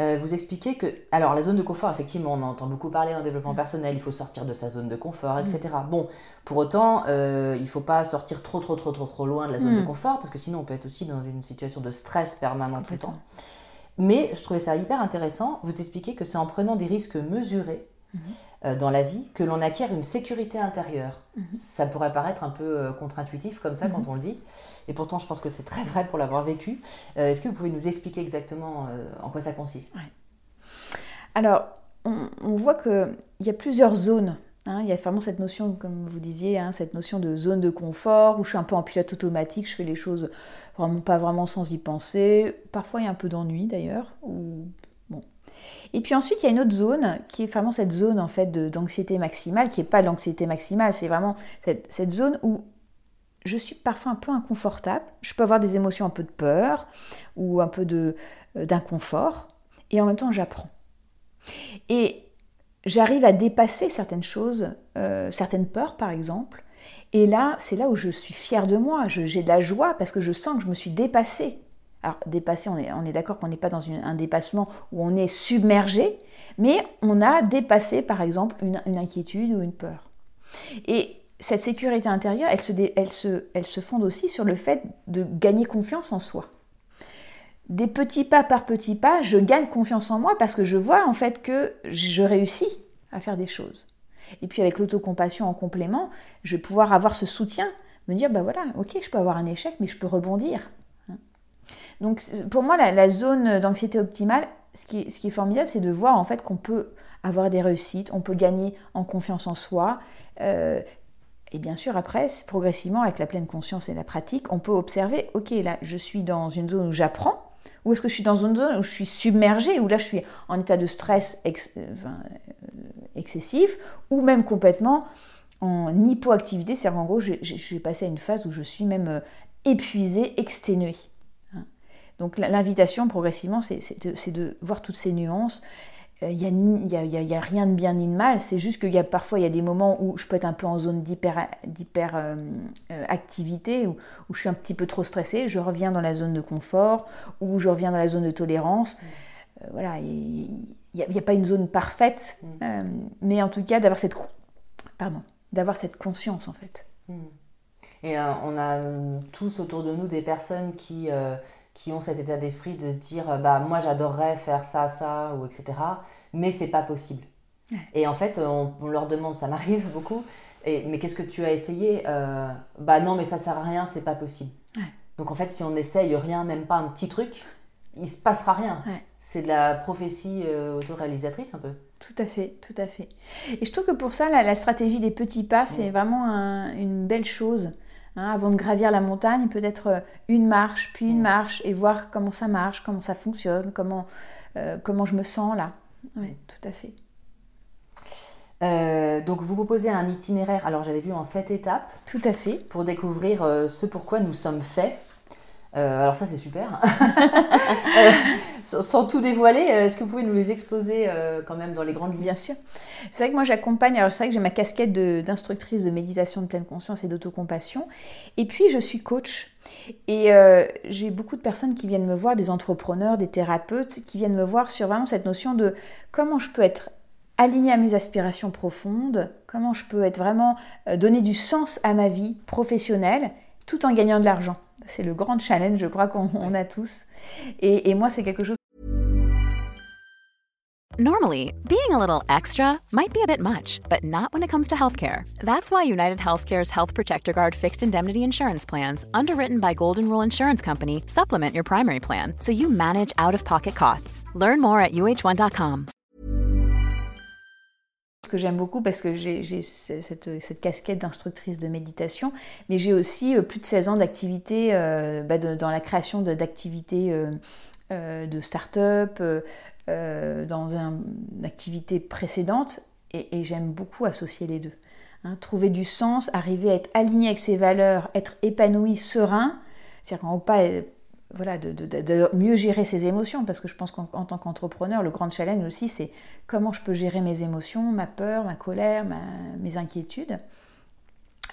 Euh, vous expliquez que, alors la zone de confort, effectivement, on entend beaucoup parler en développement personnel, il faut sortir de sa zone de confort, etc. Mm. Bon, pour autant, euh, il ne faut pas sortir trop, trop, trop, trop, trop loin de la zone de mm. confort, parce que sinon on peut être aussi dans une situation de stress permanent tout le temps. Mais je trouvais ça hyper intéressant, vous expliquez que c'est en prenant des risques mesurés euh, dans la vie que l'on acquiert une sécurité intérieure. Mm-hmm. Ça pourrait paraître un peu contre-intuitif comme ça quand mm-hmm. on le dit, et pourtant je pense que c'est très vrai pour l'avoir vécu. Est-ce que vous pouvez nous expliquer exactement en quoi ça consiste? Alors, on, voit qu'il y a plusieurs zones. Hein. il y a vraiment cette notion, comme vous disiez, hein, cette notion de zone de confort, où je suis un peu en pilote automatique, je fais les choses vraiment pas vraiment sans y penser. Parfois, il y a un peu d'ennui d'ailleurs. Bon. Et puis ensuite, il y a une autre zone qui est vraiment cette zone en fait d'anxiété maximale, qui n'est pas l'anxiété maximale, c'est vraiment cette, zone où je suis parfois un peu inconfortable. Je peux avoir des émotions un peu de peur ou un peu euh, d'inconfort, et en même temps, j'apprends. Et j'arrive à dépasser certaines choses, euh, certaines peurs par exemple. Et là, c'est là où je suis fière de moi. J'ai de la joie parce que je sens que je me suis dépassée. Alors, dépassée, on est, d'accord qu'on n'est pas dans un dépassement où on est submergé, mais on a dépassé, par exemple, une, inquiétude ou une peur. Et cette sécurité intérieure, elle se, fonde aussi sur le fait de gagner confiance en soi des petits pas par petits pas, je gagne confiance en moi parce que je vois en fait que je réussis à faire des choses. Et puis avec l'autocompassion en complément, je vais pouvoir avoir ce soutien, me dire, bah voilà, ok, je peux avoir un échec, mais je peux rebondir. Donc pour moi, la, zone d'anxiété optimale, ce qui, est, formidable, c'est de voir en fait qu'on peut avoir des réussites, on peut gagner en confiance en soi. Euh, et bien sûr, après, progressivement, avec la pleine conscience et la pratique, on peut observer, ok, là, je suis dans une zone où j'apprends, ou est-ce que je suis dans une zone où je suis submergée, où là je suis en état de stress euh, excessif, ou même complètement en hypoactivité, c'est-à-dire en gros, j'ai passé à une phase où je suis même euh, épuisée, exténuée. Donc l'invitation progressivement, c'est de, de, voir toutes ces nuances il n'y a, y a, rien de bien ni de mal, c'est juste qu'il y a parfois il y a des moments où je peux être un peu en zone d'hyper euh, euh, où, où, je suis un petit peu trop stressée, je reviens dans la zone de confort, ou je reviens dans la zone de tolérance. Mm. Euh, voilà, il n'y a, a, pas une zone parfaite, mm. mais en tout cas d'avoir cette, pardon, cette conscience en fait. Mm. Et on a tous autour de nous des personnes qui qui ont cet état d'esprit de se dire bah moi j'adorerais faire ça ça ou etc mais c'est pas possible. Et en fait on, leur demande ça m'arrive beaucoup et, mais qu'est-ce que tu as essayé euh, bah non mais ça sert à rien c'est pas possible. Donc en fait si on essaye rien même pas un petit truc il se passera rien. C'est de la prophétie euh, autoréalisatrice un peu. Tout à fait, tout à fait. Et je trouve que pour ça, la, stratégie des petits pas, c'est vraiment une belle chose. Hein, avant de gravir la montagne, peut-être euh, une marche, puis une marche, et voir comment ça marche, comment ça fonctionne, comment, euh, comment je me sens là. Oui, tout à fait. Euh, donc vous proposez un itinéraire, alors j'avais vu en sept étapes. Tout à fait. Pour découvrir ce pourquoi nous sommes faits. Euh, alors ça c'est super. Euh, sans, tout dévoiler, euh, est-ce que vous pouvez nous les exposer quand même dans les grandes lignes Bien sûr. C'est vrai que moi j'accompagne, alors c'est vrai que j'ai ma casquette d'instructrice de, méditation de pleine conscience et d'autocompassion. Et puis je suis coach. Et j'ai beaucoup de personnes qui viennent me voir, des entrepreneurs, des thérapeutes, qui viennent me voir sur vraiment cette notion de comment je peux être alignée à mes aspirations profondes, comment je peux être vraiment donner du sens à ma vie professionnelle tout en gagnant de l'argent. C'est le grand challenge, je crois qu'on a tous. Et, et moi, c'est quelque chose. Normally, being a little extra might be a bit much, but not when it comes to healthcare. That's why United Healthcare's Health Protector Guard fixed indemnity insurance plans, underwritten by Golden Rule Insurance Company, supplement your primary plan so you manage out of pocket costs. Learn more at uh1.com. que j'aime beaucoup parce que j'ai cette, casquette d'instructrice de méditation, mais j'ai aussi euh, plus de 16 ans d'activité euh, bah, dans la création d'activités euh, de start-up, dans une activité précédente, et, j'aime beaucoup associer les deux. Hein. trouver du sens, arriver à être aligné avec ses valeurs, être épanoui, serein, c'est-à-dire pas voilà, de, mieux gérer ses émotions, parce que je pense qu'en tant qu'entrepreneur, le grand challenge aussi, c'est comment je peux gérer mes émotions, ma peur, ma colère, mes inquiétudes.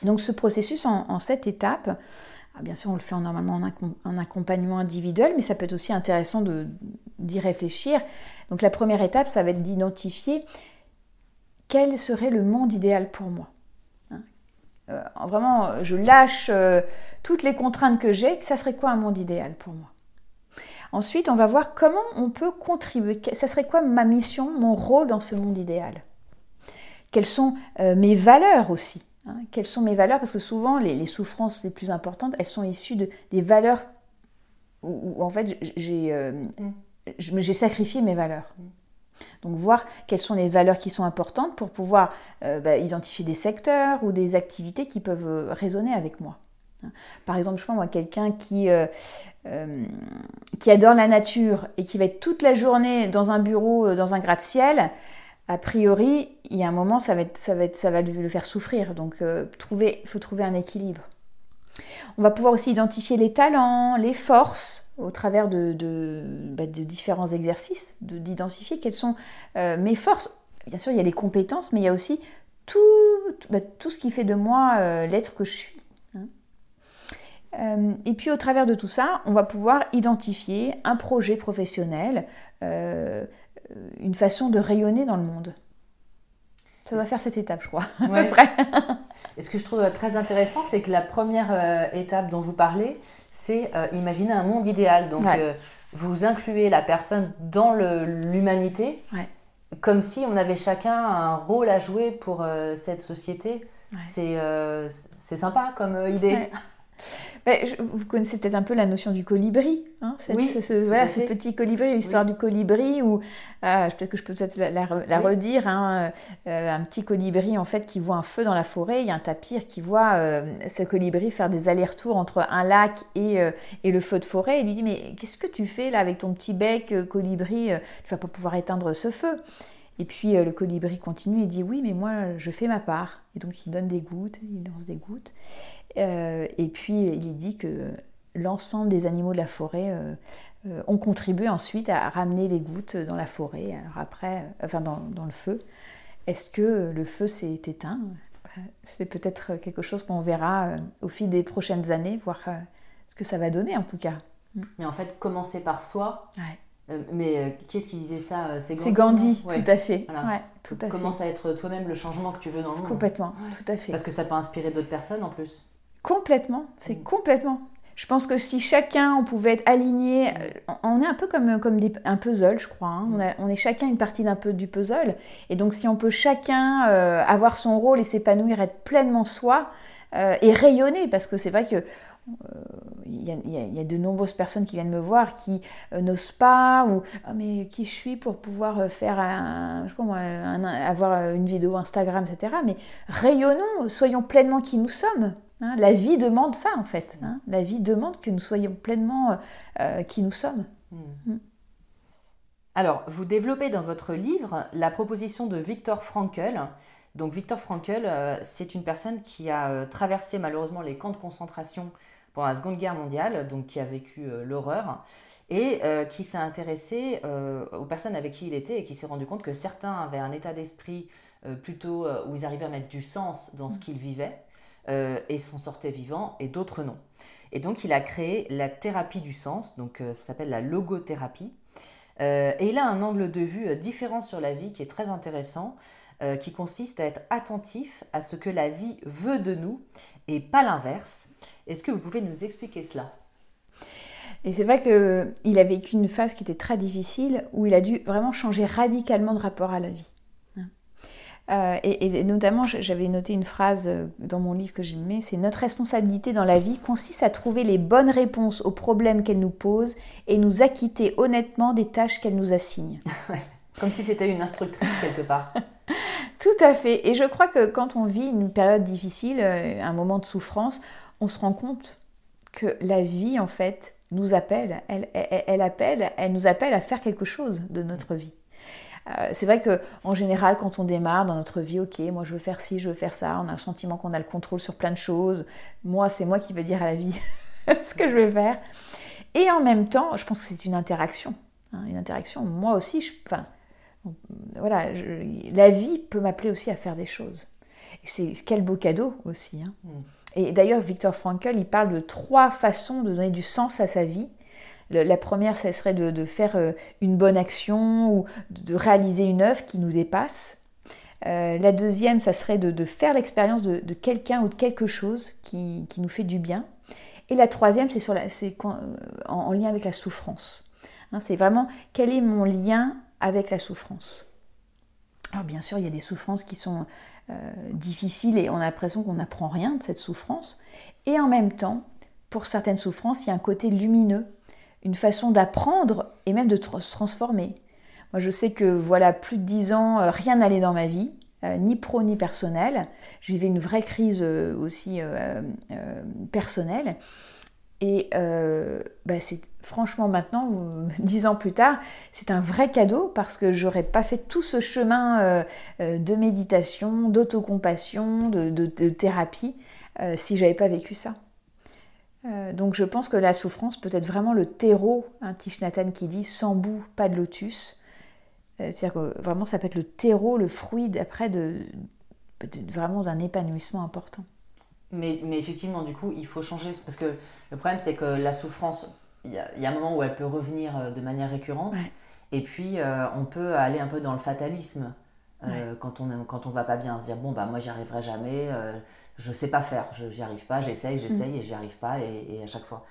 Donc ce processus en, sept étapes, ah, bien sûr on le fait normalement en, accompagnement individuel, mais ça peut être aussi intéressant d'y réfléchir. Donc la première étape, ça va être d'identifier quel serait le monde idéal pour moi. Hein. Euh, vraiment, je lâche euh, toutes les contraintes que j'ai, ça serait quoi un monde idéal pour moi? Ensuite, on va voir comment on peut contribuer, ça serait quoi ma mission, mon rôle dans ce monde idéal? Quelles sont euh, mes valeurs aussi hein? Quelles sont mes valeurs? Parce que souvent, les, souffrances les plus importantes, elles sont issues de, des valeurs où, en fait mm. j'ai sacrifié mes valeurs. Donc voir quelles sont les valeurs qui sont importantes pour pouvoir euh, bah, identifier des secteurs ou des activités qui peuvent euh, résonner avec moi. Par exemple, je pense moi quelqu'un qui, euh, qui adore la nature et qui va être toute la journée dans un bureau, dans un gratte-ciel, a priori, il y a un moment, ça va, être, ça va, ça va le faire souffrir. Donc, il faut trouver un équilibre. On va pouvoir aussi identifier les talents, les forces au travers de, bah, différents exercices, d'identifier quelles sont euh, mes forces. Bien sûr, il y a les compétences, mais il y a aussi tout, bah, ce qui fait de moi euh, l'être que je suis. Hein. Euh, et puis au travers de tout ça, on va pouvoir identifier un projet professionnel, une façon de rayonner dans le monde. Ça doit faire cette étape, je crois. Ouais. Et ce que je trouve très intéressant, c'est que la première euh, étape dont vous parlez, c'est euh, imaginer un monde idéal. Donc, euh, vous incluez la personne dans l'humanité, comme si on avait chacun un rôle à jouer pour cette société. C'est sympa comme idée. Bah, vous connaissez peut-être un peu la notion du colibri, hein, oui, ce, voilà, ce, petit colibri, l'histoire du colibri, ou ah, peut-être que je peux peut-être la, redire, hein, euh, un petit colibri en fait qui voit un feu dans la forêt, il y a un tapir qui voit euh, ce colibri faire des allers-retours entre un lac et, euh, et, le feu de forêt, et lui dit mais qu'est-ce que tu fais là avec ton petit bec colibri, tu vas pas pouvoir éteindre ce feu. Et puis le colibri continue et dit oui mais moi je fais ma part. Et donc il donne des gouttes, il lance des gouttes. Euh, et puis il dit que l'ensemble des animaux de la forêt euh, euh, ont contribué ensuite à ramener les gouttes dans la forêt, alors après, enfin dans, le feu. Est-ce que le feu s'est éteint? C'est peut-être quelque chose qu'on verra au fil des prochaines années, voir ce que ça va donner en tout cas. Mais en fait, commencer par soi. mais qui est-ce qui disait ça C'est Gandhi. C'est Gandhi, tout à fait. tout à Commence à être toi-même le changement que tu veux dans le monde. Complètement, tout à fait. Parce que ça peut inspirer d'autres personnes en plus. Complètement, c'est mm. complètement. Je pense que si chacun, on pouvait être aligné, euh, on est un peu comme, comme des, un puzzle, je crois. Hein. Mm. On, est chacun une partie d'un peu du puzzle. Et donc, si on peut chacun euh, avoir son rôle et s'épanouir, être pleinement soi euh, et rayonner, parce que c'est vrai que il y, a de nombreuses personnes qui viennent me voir qui n'osent pas ou ah, mais qui je suis pour pouvoir faire un, je sais pas moi, avoir une vidéo Instagram, etc. Mais rayonnons, soyons pleinement qui nous sommes. Hein, la vie demande ça en fait. Hein. La vie demande que nous soyons pleinement euh, euh, qui nous sommes. Hmm. Hmm. Alors, vous développez dans votre livre la proposition de Viktor Frankl. Donc, Viktor Frankl, euh, c'est une personne qui a traversé malheureusement les camps de concentration pendant la Seconde Guerre mondiale, donc qui a vécu l'horreur, et qui s'est intéressé aux personnes avec qui il était et qui s'est rendu compte que certains avaient un état d'esprit plutôt où ils arrivaient à mettre du sens dans ce hmm. qu'ils vivaient euh, et s'en sortait vivant, et d'autres non. Et donc il a créé la thérapie du sens, donc euh, ça s'appelle la logothérapie. Euh, et il a un angle de vue différent sur la vie qui est très intéressant, qui consiste à être attentif à ce que la vie veut de nous et pas l'inverse. Est-ce que vous pouvez nous expliquer cela? Et c'est vrai qu'il a vécu une phase qui était très difficile, où il a dû vraiment changer radicalement de rapport à la vie. Euh, et, notamment, j'avais noté une phrase euh, dans mon livre que j'ai mis, c'est Notre responsabilité dans la vie consiste à trouver les bonnes réponses aux problèmes qu'elle nous pose et nous acquitter honnêtement des tâches qu'elle nous assigne. Comme si c'était une instructrice quelque part. Tout à fait. Et je crois que quand on vit une période difficile, euh, un moment de souffrance, on se rend compte que la vie, en fait, nous appelle. Elle, elle, appelle, elle nous appelle à faire quelque chose de notre vie. Euh, c'est vrai que en général, quand on démarre dans notre vie, ok, moi je veux faire ci, je veux faire ça, on a le sentiment qu'on a le contrôle sur plein de choses. Moi, c'est moi qui vais dire à la vie ce que je vais faire. Et en même temps, je pense que c'est une interaction. Hein, une interaction. Moi aussi, je, enfin, voilà, la vie peut m'appeler aussi à faire des choses. Et c'est quel beau cadeau aussi. Hein. Mm. Et d'ailleurs, Victor Frankl, il parle de trois façons de donner du sens à sa vie. La première, ça serait de, faire une bonne action ou de réaliser une œuvre qui nous dépasse. la deuxième, ça serait de, faire l'expérience de, quelqu'un ou de quelque chose qui, nous fait du bien. Et la troisième, c'est en, en, lien avec la souffrance. Hein, c'est vraiment quel est mon lien avec la souffrance? Alors bien sûr, il y a des souffrances qui sont euh, difficiles et on a l'impression qu'on n'apprend rien de cette souffrance. Et en même temps, pour certaines souffrances, il y a un côté lumineux, une façon d'apprendre et même de se transformer. Moi, je sais que voilà, plus de dix ans, euh, rien n'allait dans ma vie, euh, ni pro ni personnel. Je vivais une vraie crise aussi personnelle. Et euh, bah, c'est franchement maintenant, dix ans plus tard, c'est un vrai cadeau parce que j'aurais pas fait tout ce chemin euh, euh, de méditation, d'autocompassion, de, de, de, thérapie si j'avais pas vécu ça. Donc je pense que la souffrance peut être vraiment le terreau, un hein, qui dit sans bout, pas de lotus. C'est-à-dire que vraiment ça peut être le terreau, le fruit d'après de, vraiment d'un épanouissement important. Mais, mais, effectivement, du coup, il faut changer parce que le problème, c'est que la souffrance, il y, a un moment où elle peut revenir euh, de manière récurrente. Et puis, euh, on peut aller un peu dans le fatalisme euh, quand on ne quand on va pas bien. Se dire, bon, bah, moi, j'y arriverai jamais, je ne sais pas faire, je n'y arrive pas, j'essaye, j'essaye mm. et j'y arrive pas, et, à chaque fois.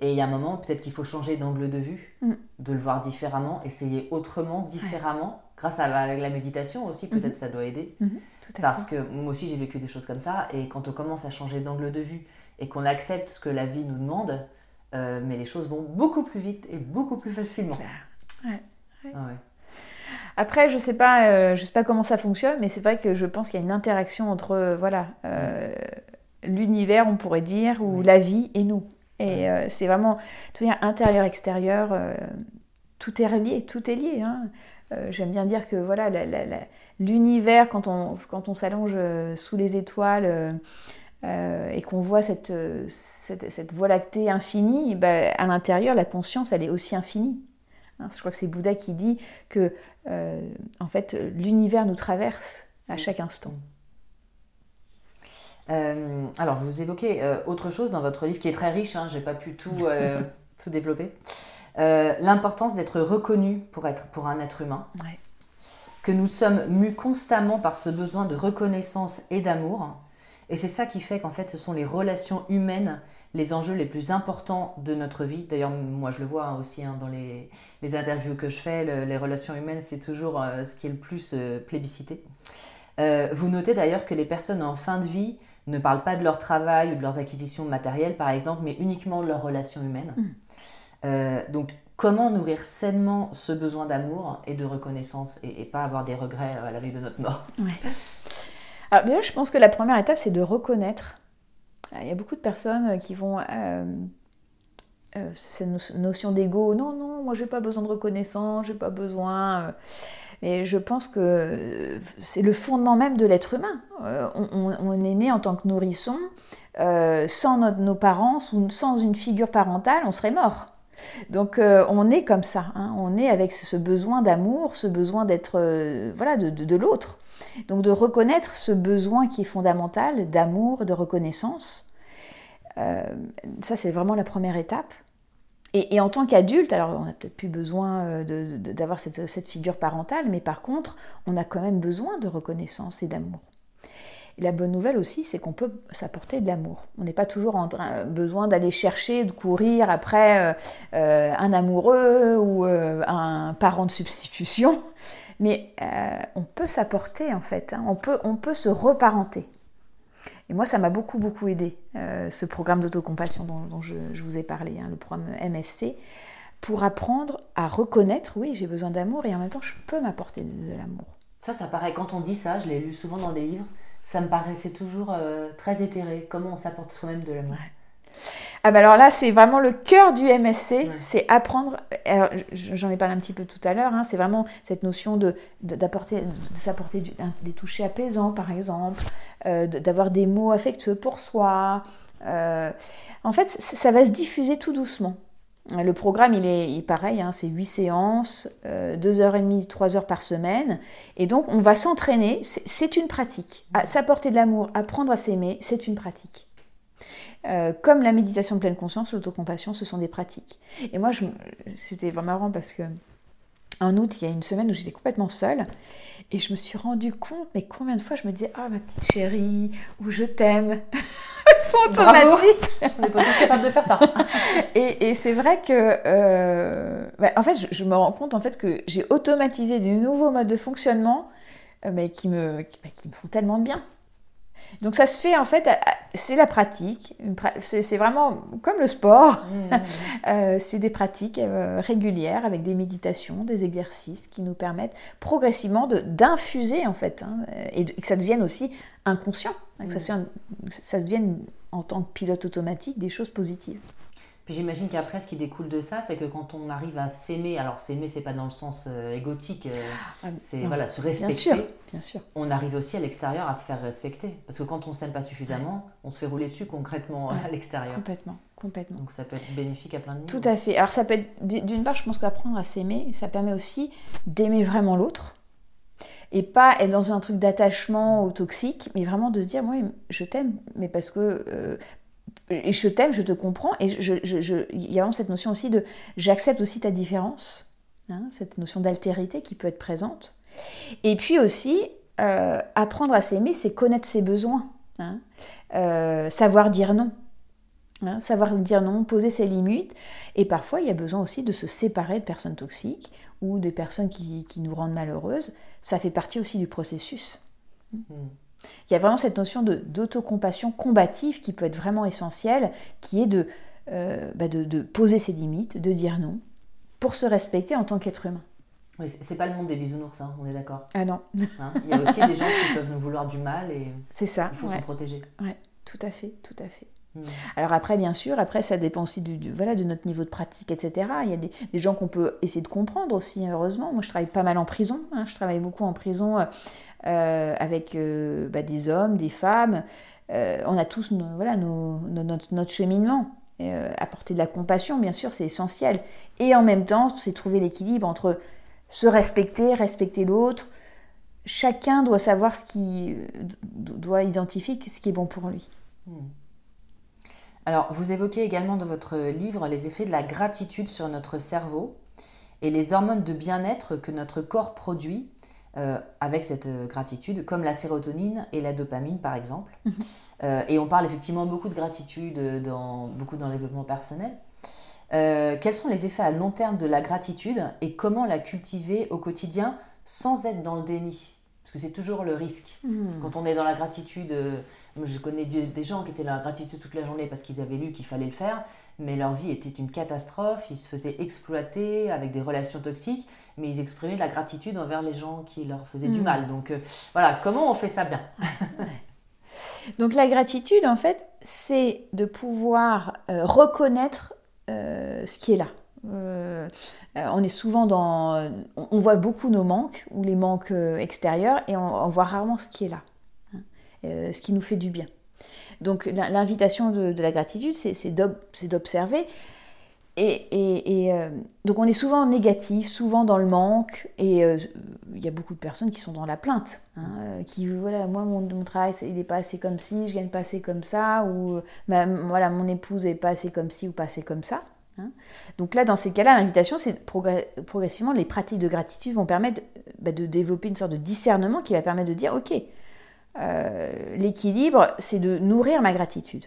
Et il y a un moment, peut-être qu'il faut changer d'angle de vue, mm. de le voir différemment, essayer autrement, différemment, grâce à la, la méditation aussi, peut-être mm-hmm. ça doit aider. Mm-hmm. Parce que moi aussi, j'ai vécu des choses comme ça, et quand on commence à changer d'angle de vue, et qu'on accepte ce que la vie nous demande, euh, mais les choses vont beaucoup plus vite et beaucoup plus facilement. Ouais. Ah Après, je sais pas, euh, je sais pas comment ça fonctionne, mais c'est vrai que je pense qu'il y a une interaction entre euh, voilà l'univers, on pourrait dire, ou la vie et nous. Et c'est vraiment tout dire intérieur extérieur, tout est relié, tout est lié. Hein. J'aime bien dire que voilà l'univers quand on quand on s'allonge sous les étoiles euh, et qu'on voit cette, cette, cette, voie lactée infinie, ben, à l'intérieur, la conscience, elle est aussi infinie. Hein, je crois que c'est Bouddha qui dit que, euh, en fait, l'univers nous traverse à chaque instant. Euh, alors, vous évoquez autre chose dans votre livre qui est très riche, hein, je n'ai pas pu tout, tout développer. L'importance d'être reconnu pour, être, pour un être humain. Que nous sommes mus constamment par ce besoin de reconnaissance et d'amour et c'est ça qui fait qu'en fait, ce sont les relations humaines les enjeux les plus importants de notre vie. D'ailleurs, moi, je le vois aussi hein, dans les, interviews que je fais, les relations humaines, c'est toujours euh, ce qui est le plus euh, plébiscité. Euh, vous notez d'ailleurs que les personnes en fin de vie ne parlent pas de leur travail ou de leurs acquisitions matérielles, par exemple, mais uniquement de leurs relations humaines. Mmh. donc, comment nourrir sainement ce besoin d'amour et de reconnaissance et, et, pas avoir des regrets à la veille de notre mort? Ouais. Alors déjà, je pense que la première étape, c'est de reconnaître. Il y a beaucoup de personnes qui vont... Euh, euh, cette notion d'ego, non, non, moi j'ai pas besoin de reconnaissance, j'ai pas besoin... Euh. Mais je pense que c'est le fondement même de l'être humain. On, est né en tant que nourrisson, sans nos parents, sans une figure parentale, on serait mort. Donc on est comme ça, hein. on est avec ce besoin d'amour, ce besoin d'être, voilà, de l'autre. Donc de reconnaître ce besoin qui est fondamental d'amour, de reconnaissance. Euh, ça, c'est vraiment la première étape. Et, en tant qu'adulte, alors on n'a peut-être plus besoin euh, d'avoir cette, figure parentale, mais par contre, on a quand même besoin de reconnaissance et d'amour. Et la bonne nouvelle aussi, c'est qu'on peut s'apporter de l'amour. On n'est pas toujours en train, besoin d'aller chercher, de courir après euh, un amoureux ou un parent de substitution mais euh, on peut s'apporter en fait, hein. on, peut, on peut se reparenter. Et moi, ça m'a beaucoup, beaucoup aidé, euh, ce programme d'autocompassion dont, dont je, vous ai parlé, hein, le programme MSC, pour apprendre à reconnaître, oui, j'ai besoin d'amour et en même temps, je peux m'apporter de, l'amour. Ça, ça paraît, quand on dit ça, je l'ai lu souvent dans des livres, ça me paraissait toujours euh, très éthéré, comment on s'apporte soi-même de l'amour. Ah bah alors là, c'est vraiment le cœur du MSC, c'est apprendre, j'en ai parlé un petit peu tout à l'heure, hein, c'est vraiment cette notion de, d'apporter, de s'apporter des touchés apaisants par exemple, euh, d'avoir des mots affectueux pour soi. Euh, en fait, ça va se diffuser tout doucement. Le programme, il est, pareil, hein, c'est 8 séances, 2h30, 3h par semaine. Et donc, on va s'entraîner, c'est une pratique. À s'apporter de l'amour, apprendre à s'aimer, c'est une pratique. Comme la méditation de pleine conscience, l'autocompassion, ce sont des pratiques. Et moi, c'était vraiment marrant parce que en août, il y a une semaine où j'étais complètement seule. Et je me suis rendu compte, mais combien de fois je me disais Ah, ma petite chérie, ou je t'aime. sont automatiques. On n'est pas tous capables de faire ça. et, c'est vrai que, euh, bah, en fait, je, me rends compte en fait que j'ai automatisé des nouveaux modes de fonctionnement, euh, mais qui me, bah, qui me font tellement de bien. Donc ça se fait en fait, c'est la pratique, c'est vraiment comme le sport, mmh, mmh, mmh. Euh, c'est des pratiques euh, régulières avec des méditations, des exercices qui nous permettent progressivement d'infuser en fait, hein, et, que ça devienne aussi inconscient, hein, que ça, ça devienne en tant que pilote automatique des choses positives j'imagine qu'après, ce qui découle de ça, c'est que quand on arrive à s'aimer, alors s'aimer, c'est pas dans le sens euh, égotique, euh, ah, c'est voilà, se respecter. Bien sûr, bien sûr. On arrive aussi à l'extérieur à se faire respecter. Parce que quand on s'aime pas suffisamment, on se fait rouler dessus concrètement à l'extérieur. Complètement, complètement. Donc ça peut être bénéfique à plein de niveaux. Tout à fait. Alors ça peut être, d'une part, je pense qu'apprendre à s'aimer, ça permet aussi d'aimer vraiment l'autre. Et pas être dans un truc d'attachement au toxique, mais vraiment de se dire, moi, je t'aime, mais parce que euh, je t'aime, je te comprends, et il y a vraiment cette notion aussi de j'accepte aussi ta différence, hein, cette notion d'altérité qui peut être présente. Et puis aussi, euh, apprendre à s'aimer, c'est connaître ses besoins, hein. euh, savoir dire non. Hein, savoir dire non, poser ses limites. Et parfois, il y a besoin aussi de se séparer de personnes toxiques ou des personnes qui, nous rendent malheureuses. Ça fait partie aussi du processus. Hmm. Il y a vraiment cette notion d'autocompassion combative qui peut être vraiment essentielle, qui est de, euh, bah de, poser ses limites, de dire non, pour se respecter en tant qu'être humain. Oui, c'est pas le monde des bisounours, hein, on est d'accord. Ah non. Hein, il y a aussi des gens qui peuvent nous vouloir du mal et c'est ça. il faut se protéger. Oui, tout à fait, tout à fait. Hmm. Alors après, bien sûr, après ça dépend aussi du, voilà, de notre niveau de pratique, etc. Il y a des, gens qu'on peut essayer de comprendre aussi, heureusement. Moi, je travaille pas mal en prison. Hein. je travaille beaucoup en prison. Euh, avec euh, bah, des hommes, des femmes. Euh, on a tous voilà, notre, cheminement. apporter de la compassion, bien sûr, c'est essentiel. Et en même temps, c'est trouver l'équilibre entre se respecter, respecter l'autre. Chacun doit savoir ce qui doit identifier ce qui est bon pour lui. Alors, vous évoquez également dans votre livre les effets de la gratitude sur notre cerveau et les hormones de bien-être que notre corps produit euh, avec cette euh, gratitude, comme la sérotonine et la dopamine par exemple. Mhm. Euh, et on parle effectivement beaucoup de gratitude, dans, beaucoup dans le développement personnel. quels sont les effets à long terme de la gratitude et comment la cultiver au quotidien sans être dans le déni? Parce que c'est toujours le risque. Mhm. Quand on est dans la gratitude, je connais des gens qui étaient dans la gratitude toute la journée parce qu'ils avaient lu qu'il fallait le faire, mais leur vie était une catastrophe, ils se faisaient exploiter avec des relations toxiques mais ils exprimaient de la gratitude envers les gens qui leur faisaient du hmm. mal. Donc euh, voilà, comment on fait ça bien Donc la gratitude, en fait, c'est de pouvoir euh, reconnaître euh, ce qui est là. on est souvent dans... On voit beaucoup nos manques ou les manques extérieurs et on, voit rarement ce qui est là, hein, ce qui nous fait du bien. Donc l'invitation de, la gratitude, c'est d'observer et, euh, donc on est souvent négatif, souvent dans le manque, et euh, il y a beaucoup de personnes qui sont dans la plainte, hein, euh, qui voilà moi mon, travail il n'est pas assez comme ci, je gagne pas assez comme ça, ou voilà mon épouse n'est pas assez comme ci ou pas assez comme ça. Hein. Donc là dans ces cas-là l'invitation c'est progressivement les pratiques de gratitude vont permettre bah, de développer une sorte de discernement qui va permettre de dire ok l'équilibre c'est de nourrir ma gratitude.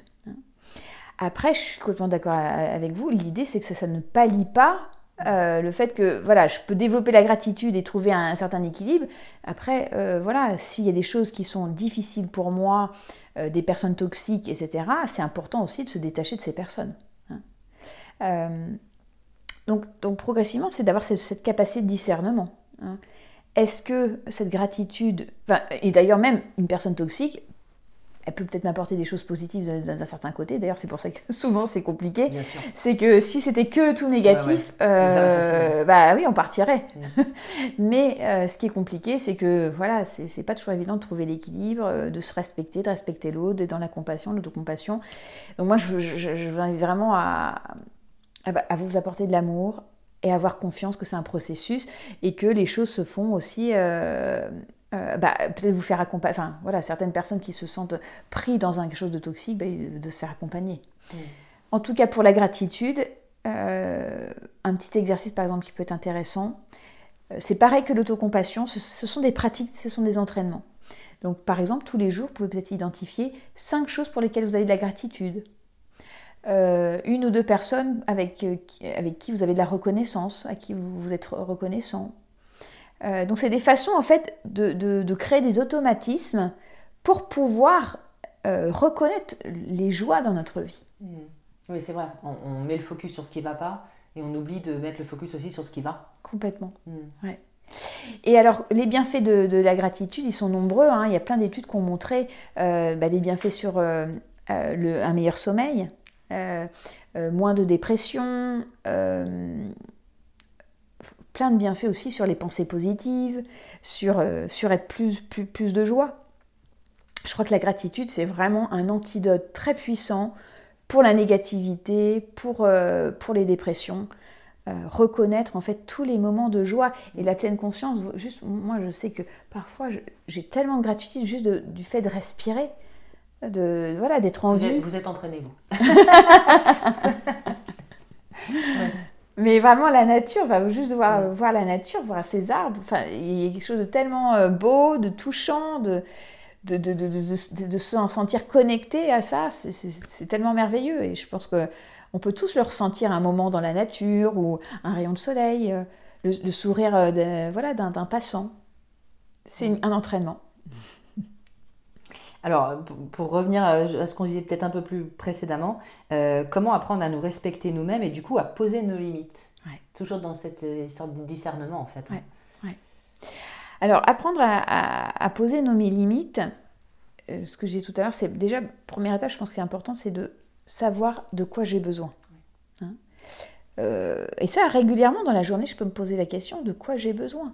Après, je suis complètement d'accord avec vous. L'idée, c'est que ça, ne pallie pas euh, le fait que voilà, je peux développer la gratitude et trouver un, certain équilibre. Après, euh, voilà, s'il y a des choses qui sont difficiles pour moi, euh, des personnes toxiques, etc., c'est important aussi de se détacher de ces personnes. Hein. donc, donc, progressivement, c'est d'avoir cette, capacité de discernement. Hein. Est-ce que cette gratitude, et d'ailleurs même une personne toxique elle peut peut-être m'apporter des choses positives d'un certain côté. D'ailleurs, c'est pour ça que souvent c'est compliqué. C'est que si c'était que tout négatif, euh, bah oui, on partirait. Mm. Mais euh, ce qui est compliqué, c'est que voilà, c'est pas toujours évident de trouver l'équilibre, euh, de se respecter, de respecter l'autre, d'être dans la compassion, l'autocompassion. Donc moi, je, je, vous invite vraiment à, à, vous apporter de l'amour et avoir confiance que c'est un processus et que les choses se font aussi euh, bah, peut-être vous faire accompagner. Enfin, voilà, certaines personnes qui se sentent pris dans quelque chose de toxique, bah, de se faire accompagner. Mm. En tout cas, pour la gratitude, euh, un petit exercice par exemple qui peut être intéressant, euh, c'est pareil que l'autocompassion, ce, ce, sont des pratiques, ce sont des entraînements. Donc par exemple, tous les jours, vous pouvez peut-être identifier cinq choses pour lesquelles vous avez de la gratitude. Une ou deux personnes avec, avec qui vous avez de la reconnaissance, à qui vous, vous êtes reconnaissant. Euh, donc c'est des façons en fait de, créer des automatismes pour pouvoir euh, reconnaître les joies dans notre vie. Mmh. Oui, c'est vrai. On, met le focus sur ce qui ne va pas et on oublie de mettre le focus aussi sur ce qui va. Complètement. Mmh. Ouais. Et alors, les bienfaits de, la gratitude, ils sont nombreux. Hein. Il y a plein d'études qui ont montré euh, bah, des bienfaits sur un meilleur sommeil, moins de dépression, plein de bienfaits aussi sur les pensées positives, sur, euh, sur être plus, plus, plus de joie. Je crois que la gratitude, c'est vraiment un antidote très puissant pour la négativité, pour, euh, pour les dépressions. Euh, reconnaître en fait tous les moments de joie et la pleine conscience. Juste, moi, je sais que parfois, j'ai tellement de gratitude juste du fait de respirer, de voilà, d'être en vie. vous êtes entraîné, vous. Mais vraiment, la nature, va juste voir, voir la nature, voir ces arbres, enfin, il y a quelque chose de tellement euh, beau, de touchant, de, de, de, de se sentir connecté à ça, c'est tellement merveilleux. Et je pense qu'on peut tous le ressentir un moment dans la nature ou un rayon de soleil, euh, le, sourire euh, voilà, d'un passant. C'est un entraînement. Alors, pour revenir à ce qu'on disait peut-être un peu plus précédemment, euh, comment apprendre à nous respecter nous-mêmes et du coup à poser nos limites? Toujours dans cette histoire de discernement en fait. Hein. Alors, apprendre à, poser nos limites, euh, ce que je disais tout à l'heure, c'est déjà, première étape, je pense que c'est important, c'est de savoir de quoi j'ai besoin. Hein. Euh, et ça, régulièrement dans la journée, je peux me poser la question de quoi j'ai besoin.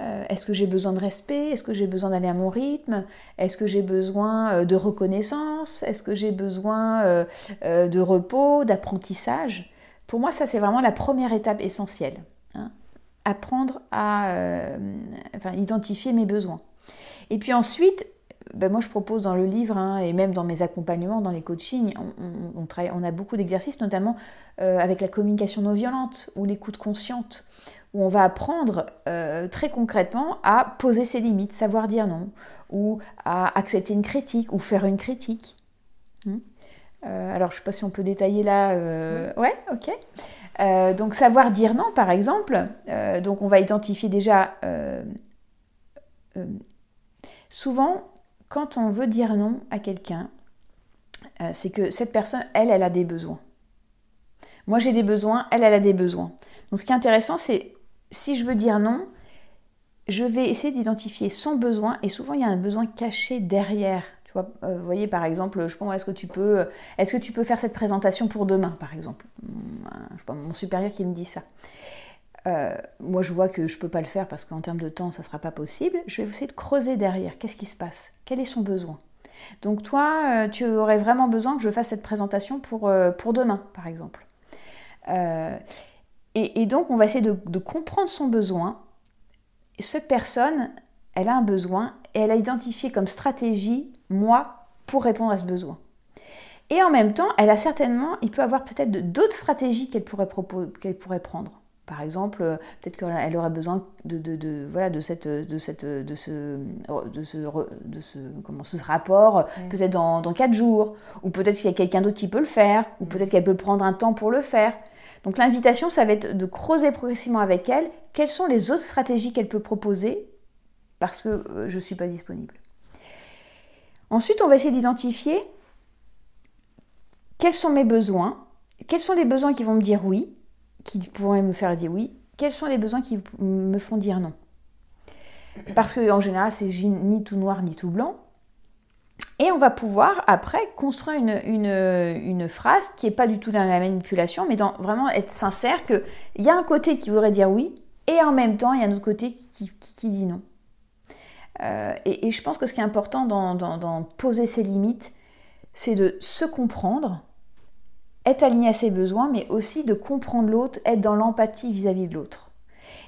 Euh, est-ce que j'ai besoin de respect? Est-ce que j'ai besoin d'aller à mon rythme? Est-ce que j'ai besoin euh, de reconnaissance? Est-ce que j'ai besoin euh, de repos, d'apprentissage? Pour moi, ça, c'est vraiment la première étape essentielle. Hein. Apprendre à identifier mes besoins. Et puis ensuite, ben moi, je propose dans le livre hein, et même dans mes accompagnements, dans les coachings, on, on a beaucoup d'exercices, notamment avec la communication non violente ou l'écoute consciente où on va apprendre euh, très concrètement à poser ses limites, savoir dire non, ou à accepter une critique, ou faire une critique. Hmm. Euh, alors, je ne sais pas si on peut détailler là. Euh, ouais, ok. donc, savoir dire non, par exemple. donc, on va identifier déjà. souvent, quand on veut dire non à quelqu'un, c'est que cette personne, elle, elle a des besoins. Moi, j'ai des besoins, elle, elle a des besoins. Donc, ce qui est intéressant, c'est si je veux dire non, je vais essayer d'identifier son besoin et souvent il y a un besoin caché derrière. Tu vois, euh, vous voyez par exemple, je pense, est-ce que tu peux, est-ce que tu peux faire cette présentation pour demain, par exemple? Je sais Mon supérieur qui me dit ça. Euh, moi, je vois que je ne peux pas le faire parce qu'en termes de temps, ça ne sera pas possible. Je vais essayer de creuser derrière. Qu'est-ce qui se passe? Quel est son besoin? Donc, toi, euh, tu aurais vraiment besoin que je fasse cette présentation pour, pour demain, par exemple. Et, donc, on va essayer de, comprendre son besoin. cette personne, elle a un besoin et elle a identifié comme stratégie moi pour répondre à ce besoin. Et en même temps, elle a certainement, il peut avoir peut-être d'autres stratégies qu'elle pourrait, qu'elle pourrait prendre. Par exemple, euh, peut-être qu'elle aurait besoin de, de, voilà, de, cette, de, cette, de, ce, de, ce, de ce, comment, ce rapport, peut-être dans, dans quatre jours, ou peut-être qu'il y a quelqu'un d'autre qui peut le faire, ou peut-être qu'elle peut prendre un temps pour le faire. Donc l'invitation, ça va être de creuser progressivement avec elle quelles sont les autres stratégies qu'elle peut proposer? Parce que euh, je ne suis pas disponible. Ensuite, on va essayer d'identifier quels sont mes besoins, quels sont les besoins qui vont me dire oui, qui pourraient me faire dire oui, quels sont les besoins qui me font dire non? Parce qu'en général, c'est ni tout noir ni tout blanc. Et on va pouvoir après construire une, phrase qui n'est pas du tout dans la manipulation, mais dans vraiment être sincère qu'il y a un côté qui voudrait dire oui, et en même temps, il y a un autre côté qui, dit non. Euh, et, je pense que ce qui est important dans, poser ses limites, c'est de se comprendre, être aligné à ses besoins, mais aussi de comprendre l'autre, être dans l'empathie vis-à-vis de l'autre.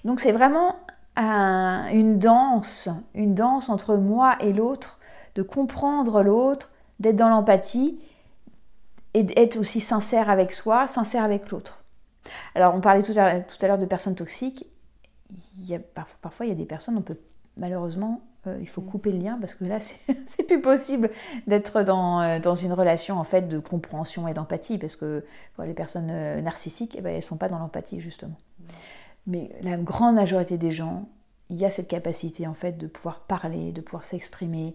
Donc c'est vraiment une danse, une danse entre moi et l'autre, de comprendre l'autre, d'être dans l'empathie et d'être aussi sincère avec soi, sincère avec l'autre. Alors on parlait tout à, l'heure de personnes toxiques. Il y a, parfois il y a des personnes, on peut malheureusement, euh, il faut mm. couper le lien parce que là c'est plus possible d'être dans, euh, dans, une relation en fait de compréhension et d'empathie parce que les personnes euh, narcissiques, eh ben, elles ne sont pas dans l'empathie justement. Mm. Mais la grande majorité des gens, il y a cette capacité en fait de pouvoir parler, de pouvoir s'exprimer.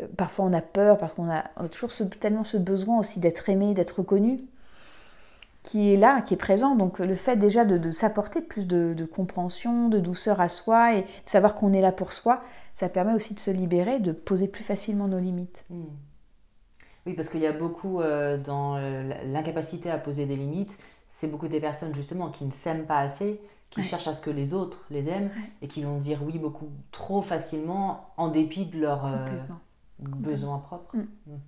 Euh, parfois on a peur parce qu'on a, toujours tellement ce besoin aussi d'être aimé, d'être reconnu, qui est là, qui est présent. Donc le fait déjà de, s'apporter plus de, compréhension, de douceur à soi et de savoir qu'on est là pour soi, ça permet aussi de se libérer, de poser plus facilement nos limites. Hmm. Oui, parce qu'il y a beaucoup euh, dans l'incapacité à poser des limites, c'est beaucoup des personnes justement qui ne s'aiment pas assez, qui cherchent à ce que les autres les aiment et qui vont dire oui beaucoup trop facilement en dépit de leurs euh, besoins propres. Mm. Mm.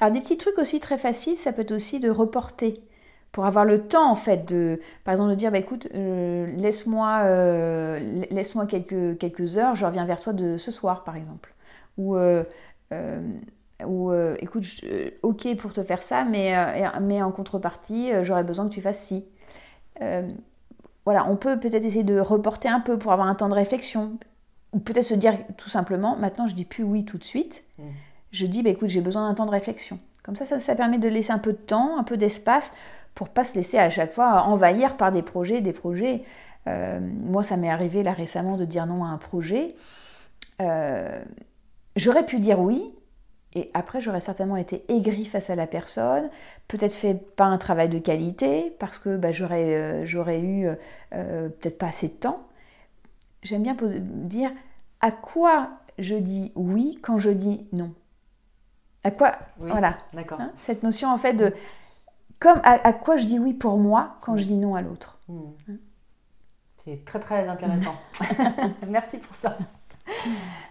Alors des petits trucs aussi très faciles, ça peut être aussi de reporter pour avoir le temps en fait de par exemple de dire bah écoute euh, laisse-moi euh, laisse-moi quelques quelques heures je reviens vers toi de ce soir par exemple ou ou écoute ok pour te faire ça mais mais en contrepartie j'aurais besoin que tu fasses ci voilà, on peut peut-être essayer de reporter un peu pour avoir un temps de réflexion. Ou peut-être se dire tout simplement, maintenant je dis plus oui tout de suite. Mmh. Je dis, bah, écoute, j'ai besoin d'un temps de réflexion. Comme ça, ça, permet de laisser un peu de temps, un peu d'espace pour pas se laisser à chaque fois envahir par des projets, des projets. Euh, moi, ça m'est arrivé là récemment de dire non à un projet. Euh, j'aurais pu dire oui, et après, j'aurais certainement été aigrie face à la personne, peut-être fait pas un travail de qualité, parce que bah, j'aurais, euh, j'aurais eu euh, peut-être pas assez de temps. J'aime bien dire à quoi je dis oui quand je dis non? À quoi Voilà. D'accord. Hein, cette notion en fait de comme à, quoi je dis oui pour moi quand je dis non à l'autre. Hmm. Hein. C'est très très intéressant. Merci pour ça.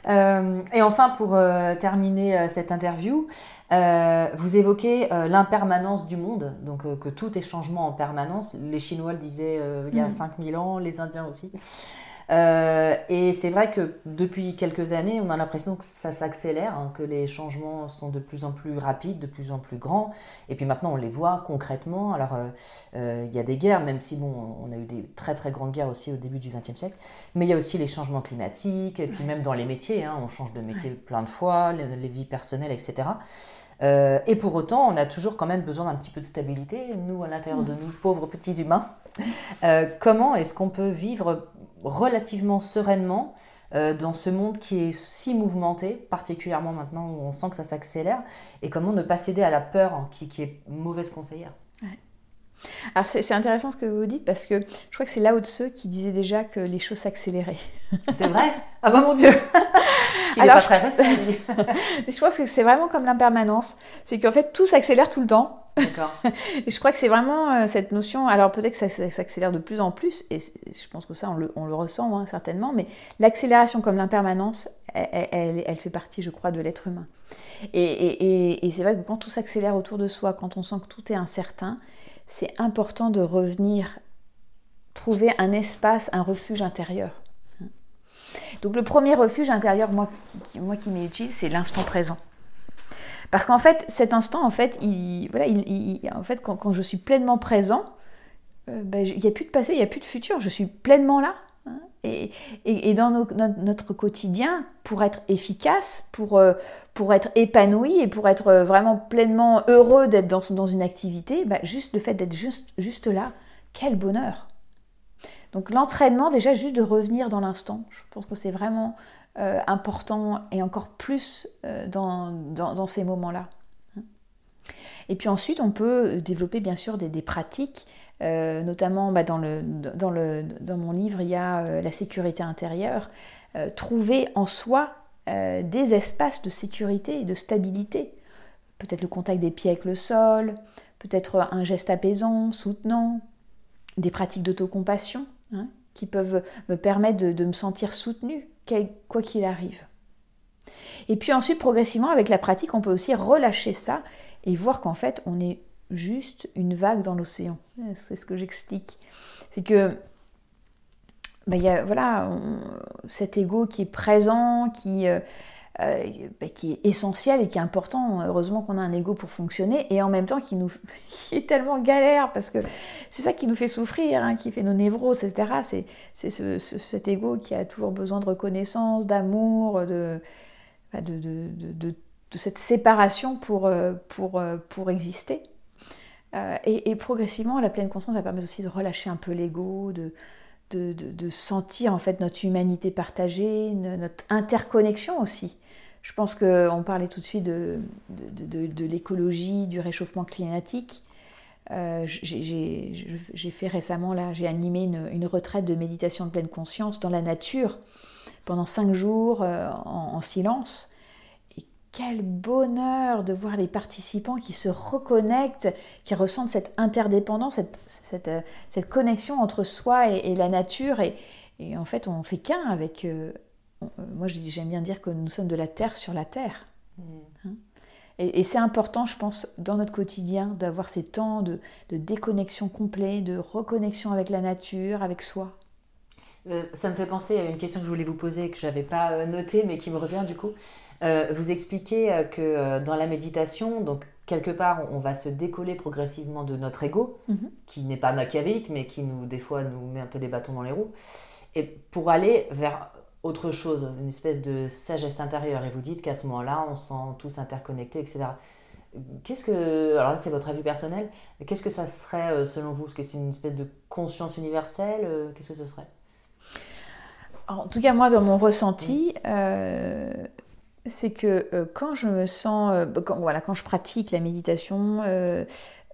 Euh, et enfin, pour euh, terminer euh, cette interview, vous évoquez l'impermanence du monde, donc que tout est changement en permanence. Les Chinois le disaient il y a 5000 mm. ans, les Indiens aussi. Euh, et c'est vrai que depuis quelques années, on a l'impression que ça s'accélère, hein, que les changements sont de plus en plus rapides, de plus en plus grands. Et puis maintenant, on les voit concrètement. Alors, euh, euh, il y a des guerres, même si bon, on a eu des très très grandes guerres aussi au début du XXe siècle. Mais il y a aussi les changements climatiques, et puis même dans les métiers, hein, on change de métier plein de fois, les, les vies personnelles, etc. et pour autant, on a toujours quand même besoin d'un petit peu de stabilité, nous, à l'intérieur de mm. nous, pauvres petits humains. comment est-ce qu'on peut vivre relativement sereinement euh, dans ce monde qui est si mouvementé, particulièrement maintenant où on sent que ça s'accélère, et comment ne pas céder à la peur hein, qui, qui, est mauvaise conseillère. Alors c'est intéressant ce que vous dites parce que je crois que c'est là de ceux qui disaient déjà que les choses s'accéléraient. C'est vrai? Ah bah mon Dieu Alors, pas très récent, je pense que c'est vraiment comme l'impermanence. C'est qu'en fait tout s'accélère tout le temps D'accord. et je crois que c'est vraiment euh, cette notion, alors peut-être que ça, s'accélère de plus en plus, et je pense que ça on le, on le ressent hein, certainement, mais l'accélération comme l'impermanence, elle, elle, fait partie, je crois, de l'être humain. Et, et, et c'est vrai que quand tout s'accélère autour de soi, quand on sent que tout est incertain, c'est important de revenir trouver un espace, un refuge intérieur. Donc le premier refuge intérieur, moi qui, moi, qui m'est utile, c'est l'instant présent. Parce qu'en fait, cet instant, en fait, il, voilà, il, en fait quand, je suis pleinement présent, euh, ben, il n'y a plus de passé, il n'y a plus de futur, je suis pleinement là. Hein. et, dans notre quotidien, pour être efficace, pour, euh, pour être épanoui et pour être euh, vraiment pleinement heureux d'être dans, dans une activité, ben, juste le fait d'être juste, juste là, quel bonheur. Donc l'entraînement, déjà, juste de revenir dans l'instant, je pense que c'est vraiment euh, important et encore plus euh, dans, ces moments-là. Et puis ensuite, on peut développer bien sûr des, pratiques, euh, notamment bah, dans, mon livre, il y a la sécurité intérieure. trouver en soi des espaces de sécurité et de stabilité. Peut-être le contact des pieds avec le sol, peut-être un geste apaisant, soutenant, des pratiques d'autocompassion hein, qui peuvent me permettre de, de me sentir soutenue quoi qu'il arrive. Et puis ensuite, progressivement, avec la pratique, on peut aussi relâcher ça et voir qu'en fait, on est juste une vague dans l'océan. C'est ce que j'explique. C'est que, ben, y a, voilà, cet ego qui est présent, qui, euh, bah, qui est essentiel et qui est important. Heureusement qu'on a un ego pour fonctionner et en même temps qui, nous, est tellement galère parce que c'est ça qui nous fait souffrir, hein, qui fait nos névroses, etc. C'est cet ego qui a toujours besoin de reconnaissance, d'amour, de, bah, de, de, de, cette séparation pour, euh, pour, euh, pour exister. Et, et, progressivement, la pleine conscience va permettre aussi de relâcher un peu l'ego, de, sentir en fait notre humanité partagée, notre interconnexion aussi. Je pense qu'on parlait tout de suite de, de, l'écologie, du réchauffement climatique. Euh, j'ai fait récemment, là, j'ai animé une, retraite de méditation de pleine conscience dans la nature pendant cinq jours euh, en, silence. Quel bonheur de voir les participants qui se reconnectent, qui ressentent cette interdépendance, cette, cette, euh, cette connexion entre soi et, la nature. Et, et, en fait, on fait qu'un avec, euh, moi j'aime bien dire que nous sommes de la terre sur la terre. Mm. Hein. et, c'est important, je pense, dans notre quotidien, d'avoir ces temps de, déconnexion complet, de reconnexion avec la nature, avec soi. Euh, ça me fait penser à une question que je voulais vous poser, que je n'avais pas euh, notée, mais qui me revient du coup. Vous expliquez que dans la méditation, donc quelque part, on va se décoller progressivement de notre ego, mm-hmm. qui n'est pas machiavélique, mais qui nous, des fois, nous met un peu des bâtons dans les roues, et pour aller vers autre chose, une espèce de sagesse intérieure. Et vous dites qu'à ce moment-là, on sent tous interconnectés, etc. Qu'est-ce que, alors là c'est votre avis personnel, qu'est-ce que ça serait euh, selon vous? Est-ce que c'est une espèce de conscience universelle euh, Qu'est-ce que ce serait? En tout cas, moi, dans mon ressenti, euh, c'est que quand je me sens, quand, voilà, quand je pratique la méditation,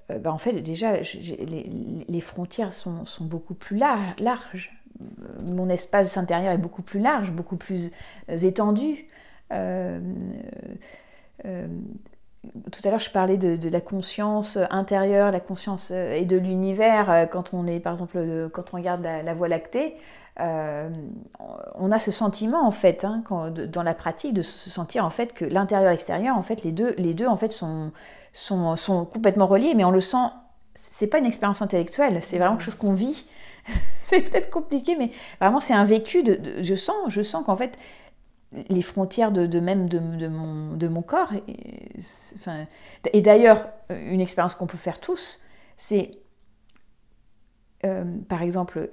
ben, en fait, déjà, les, frontières sont, beaucoup plus larges mon espace intérieur est beaucoup plus large, beaucoup plus euh, étendu. Euh, euh, tout à l'heure, je parlais de, la conscience intérieure, la conscience et de l'univers. Quand on est, par exemple, quand on regarde la, Voie lactée, on a ce sentiment en fait, hein, dans la pratique, de se sentir en fait que l'intérieur et l'extérieur, en fait, les deux, les deux en fait sont, sont, sont complètement reliés, mais on le sent. C'est pas une expérience intellectuelle, c'est vraiment quelque chose qu'on vit c'est peut-être compliqué, mais vraiment c'est un vécu. De, je sens, je sens qu'en fait les frontières de, même de, mon, de mon corps. Et, enfin, et d'ailleurs, une expérience qu'on peut faire tous, c'est euh, par exemple euh,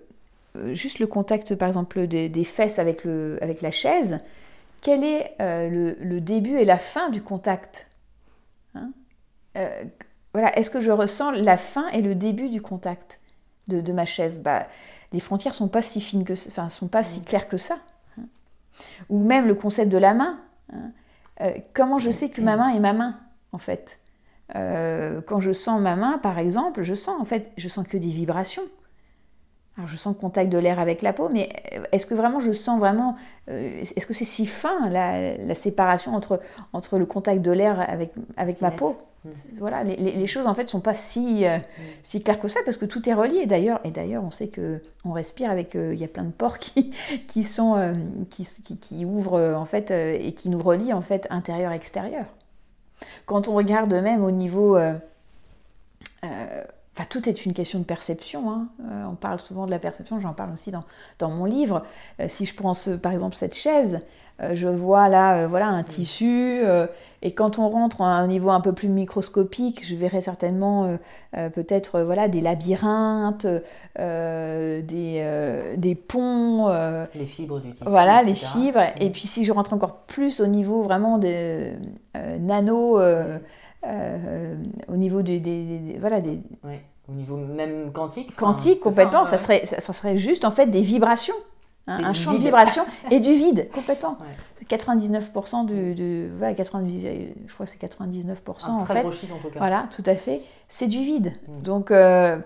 juste le contact par exemple des, fesses avec, le, avec la chaise. Quel est euh, le, début et la fin du contact hein? Voilà, est-ce que je ressens la fin et le début du contact de, ma chaise, bah, les frontières sont pas si fines que, enfin, sont pas si mm. claires que ça. Hein? Ou même le concept de la main. Hein? Euh, comment je sais que ma main est ma main, en fait? Euh, Quand je sens ma main, par exemple, je sens en fait, je sens que des vibrations. Alors je sens le contact de l'air avec la peau, mais est-ce que vraiment je sens vraiment, euh, est-ce que c'est si fin la, séparation entre, entre le contact de l'air avec, avec ma peau? Mm. Voilà, les, choses en fait sont pas si, euh, mm. si claires que ça parce que tout est relié. D'ailleurs, et d'ailleurs on sait que on respire avec, euh, il y a plein de pores qui, qui sont, qui, qui, ouvrent en fait et qui nous relient en fait intérieur-extérieur. Quand on regarde même au niveau Enfin, tout est une question de perception. Hein. Euh, on parle souvent de la perception, j'en parle aussi dans, dans mon livre. Euh, si je prends par exemple cette chaise, euh, je vois là voilà, un tissu, et quand on rentre à un niveau un peu plus microscopique, je verrai certainement peut-être voilà, des labyrinthes, des, des ponts. les fibres du tissu. Voilà, les fibres. Et puis si je rentre encore plus au niveau vraiment des nano. Euh, au niveau des, voilà des au niveau même quantique quantique complètement ça, serait ça, serait juste en fait des vibrations hein, un champ de vibrations et du vide complètement. 99% du, de, 90, je crois que c'est 99% en fait. en tout cas. voilà tout à fait. C'est du vide. Mm. donc euh,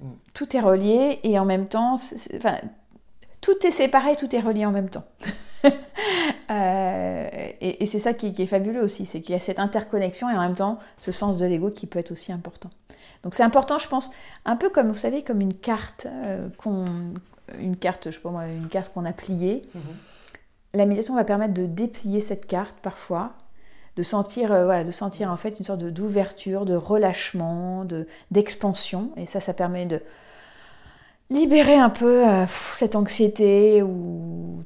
mm. tout est relié et en même temps enfin tout est séparé tout est relié en même temps Euh, et, c'est ça qui, est fabuleux aussi, c'est qu'il y a cette interconnexion et en même temps ce sens de l'ego qui peut être aussi important. Donc c'est important, je pense, un peu comme vous savez, comme une carte euh, qu'on, une carte, je sais pas moi, une carte qu'on a pliée. Mhm. La méditation va permettre de déplier cette carte parfois, de sentir, euh, voilà, de sentir en fait une sorte d'ouverture, de relâchement, de, d'expansion. Et ça, ça permet de libérer un peu euh, cette anxiété ou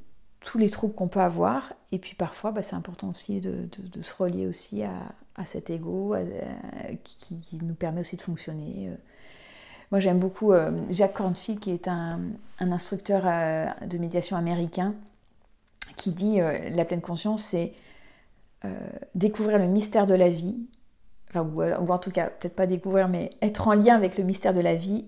tous les troubles qu'on peut avoir. Et puis parfois, bah, c'est important aussi de, se relier aussi à, cet ego qui, nous permet aussi de fonctionner. Moi, j'aime beaucoup Jacques Cornfield, qui est un, un instructeur de médiation américain, qui dit la pleine conscience, c'est découvrir le mystère de la vie ou, en tout cas, peut-être pas découvrir, mais être en lien avec le mystère de la vie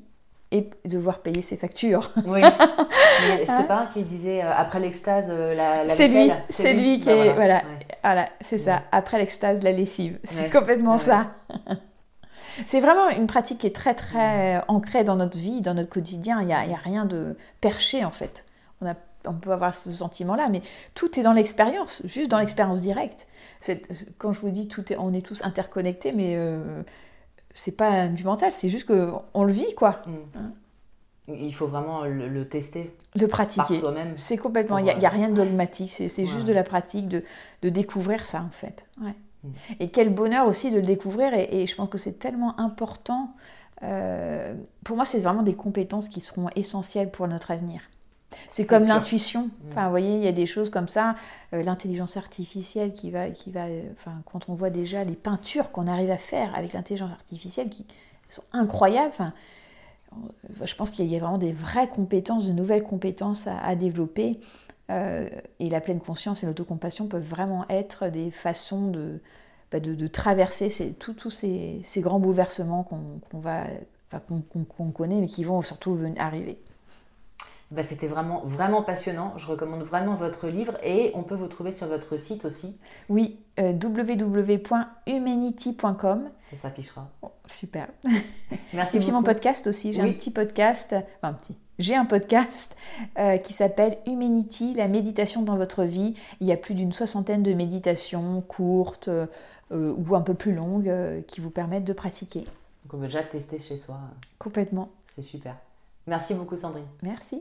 et devoir payer ses factures. Oui, mais c'est hein pas qui disait euh, après l'extase, euh, la, la C'est lui, c'est lui, qui bah, est. Voilà, voilà, c'est ça. Après l'extase, la lessive. C'est complètement ça. c'est vraiment une pratique qui est très, très ancrée dans notre vie, dans notre quotidien. Il n'y a, a, rien de perché, en fait. On a on peut avoir ce sentiment-là, mais tout est dans l'expérience, juste dans l'expérience directe. Quand je vous dis tout est, on est tous interconnectés, mais euh, c'est pas du mental, c'est juste que on le vit, quoi. Mm. Hein. Il faut vraiment le, tester. De pratiquer. soi-même. C'est complètement. Il n'y a, rien de dogmatique, c'est juste de la pratique, de, découvrir ça, en fait. Mm. Et quel bonheur aussi de le découvrir, et, je pense que c'est tellement important. Euh, pour moi, c'est vraiment des compétences qui seront essentielles pour notre avenir. C'est comme l'intuition. Mm. Enfin, vous voyez, il y a des choses comme ça. Euh, l'intelligence artificielle qui va, qui va, euh, enfin, quand on voit déjà les peintures qu'on arrive à faire avec l'intelligence artificielle, qui sont incroyables. Enfin, je pense qu'il y a vraiment des vraies compétences, de nouvelles compétences à, développer. et la pleine conscience et l'autocompassion peuvent vraiment être des façons de, bah, traverser tous ces, grands bouleversements qu'on connaît, mais qui vont surtout arriver. Bah, c'était vraiment, vraiment passionnant. Je recommande vraiment votre livre et on peut vous trouver sur votre site aussi. Oui, euh, www.humanity.com. Ça s'affichera. Oh, super. Merci et puis mon podcast aussi. J'ai un petit podcast, enfin un petit. J'ai un podcast euh, qui s'appelle Humanity, la méditation dans votre vie. Il y a plus d'une soixantaine de méditations courtes euh, ou un peu plus longues qui vous permettent de pratiquer. Donc on peut déjà tester chez soi. Complètement. C'est super. Merci beaucoup Sandrine. Merci.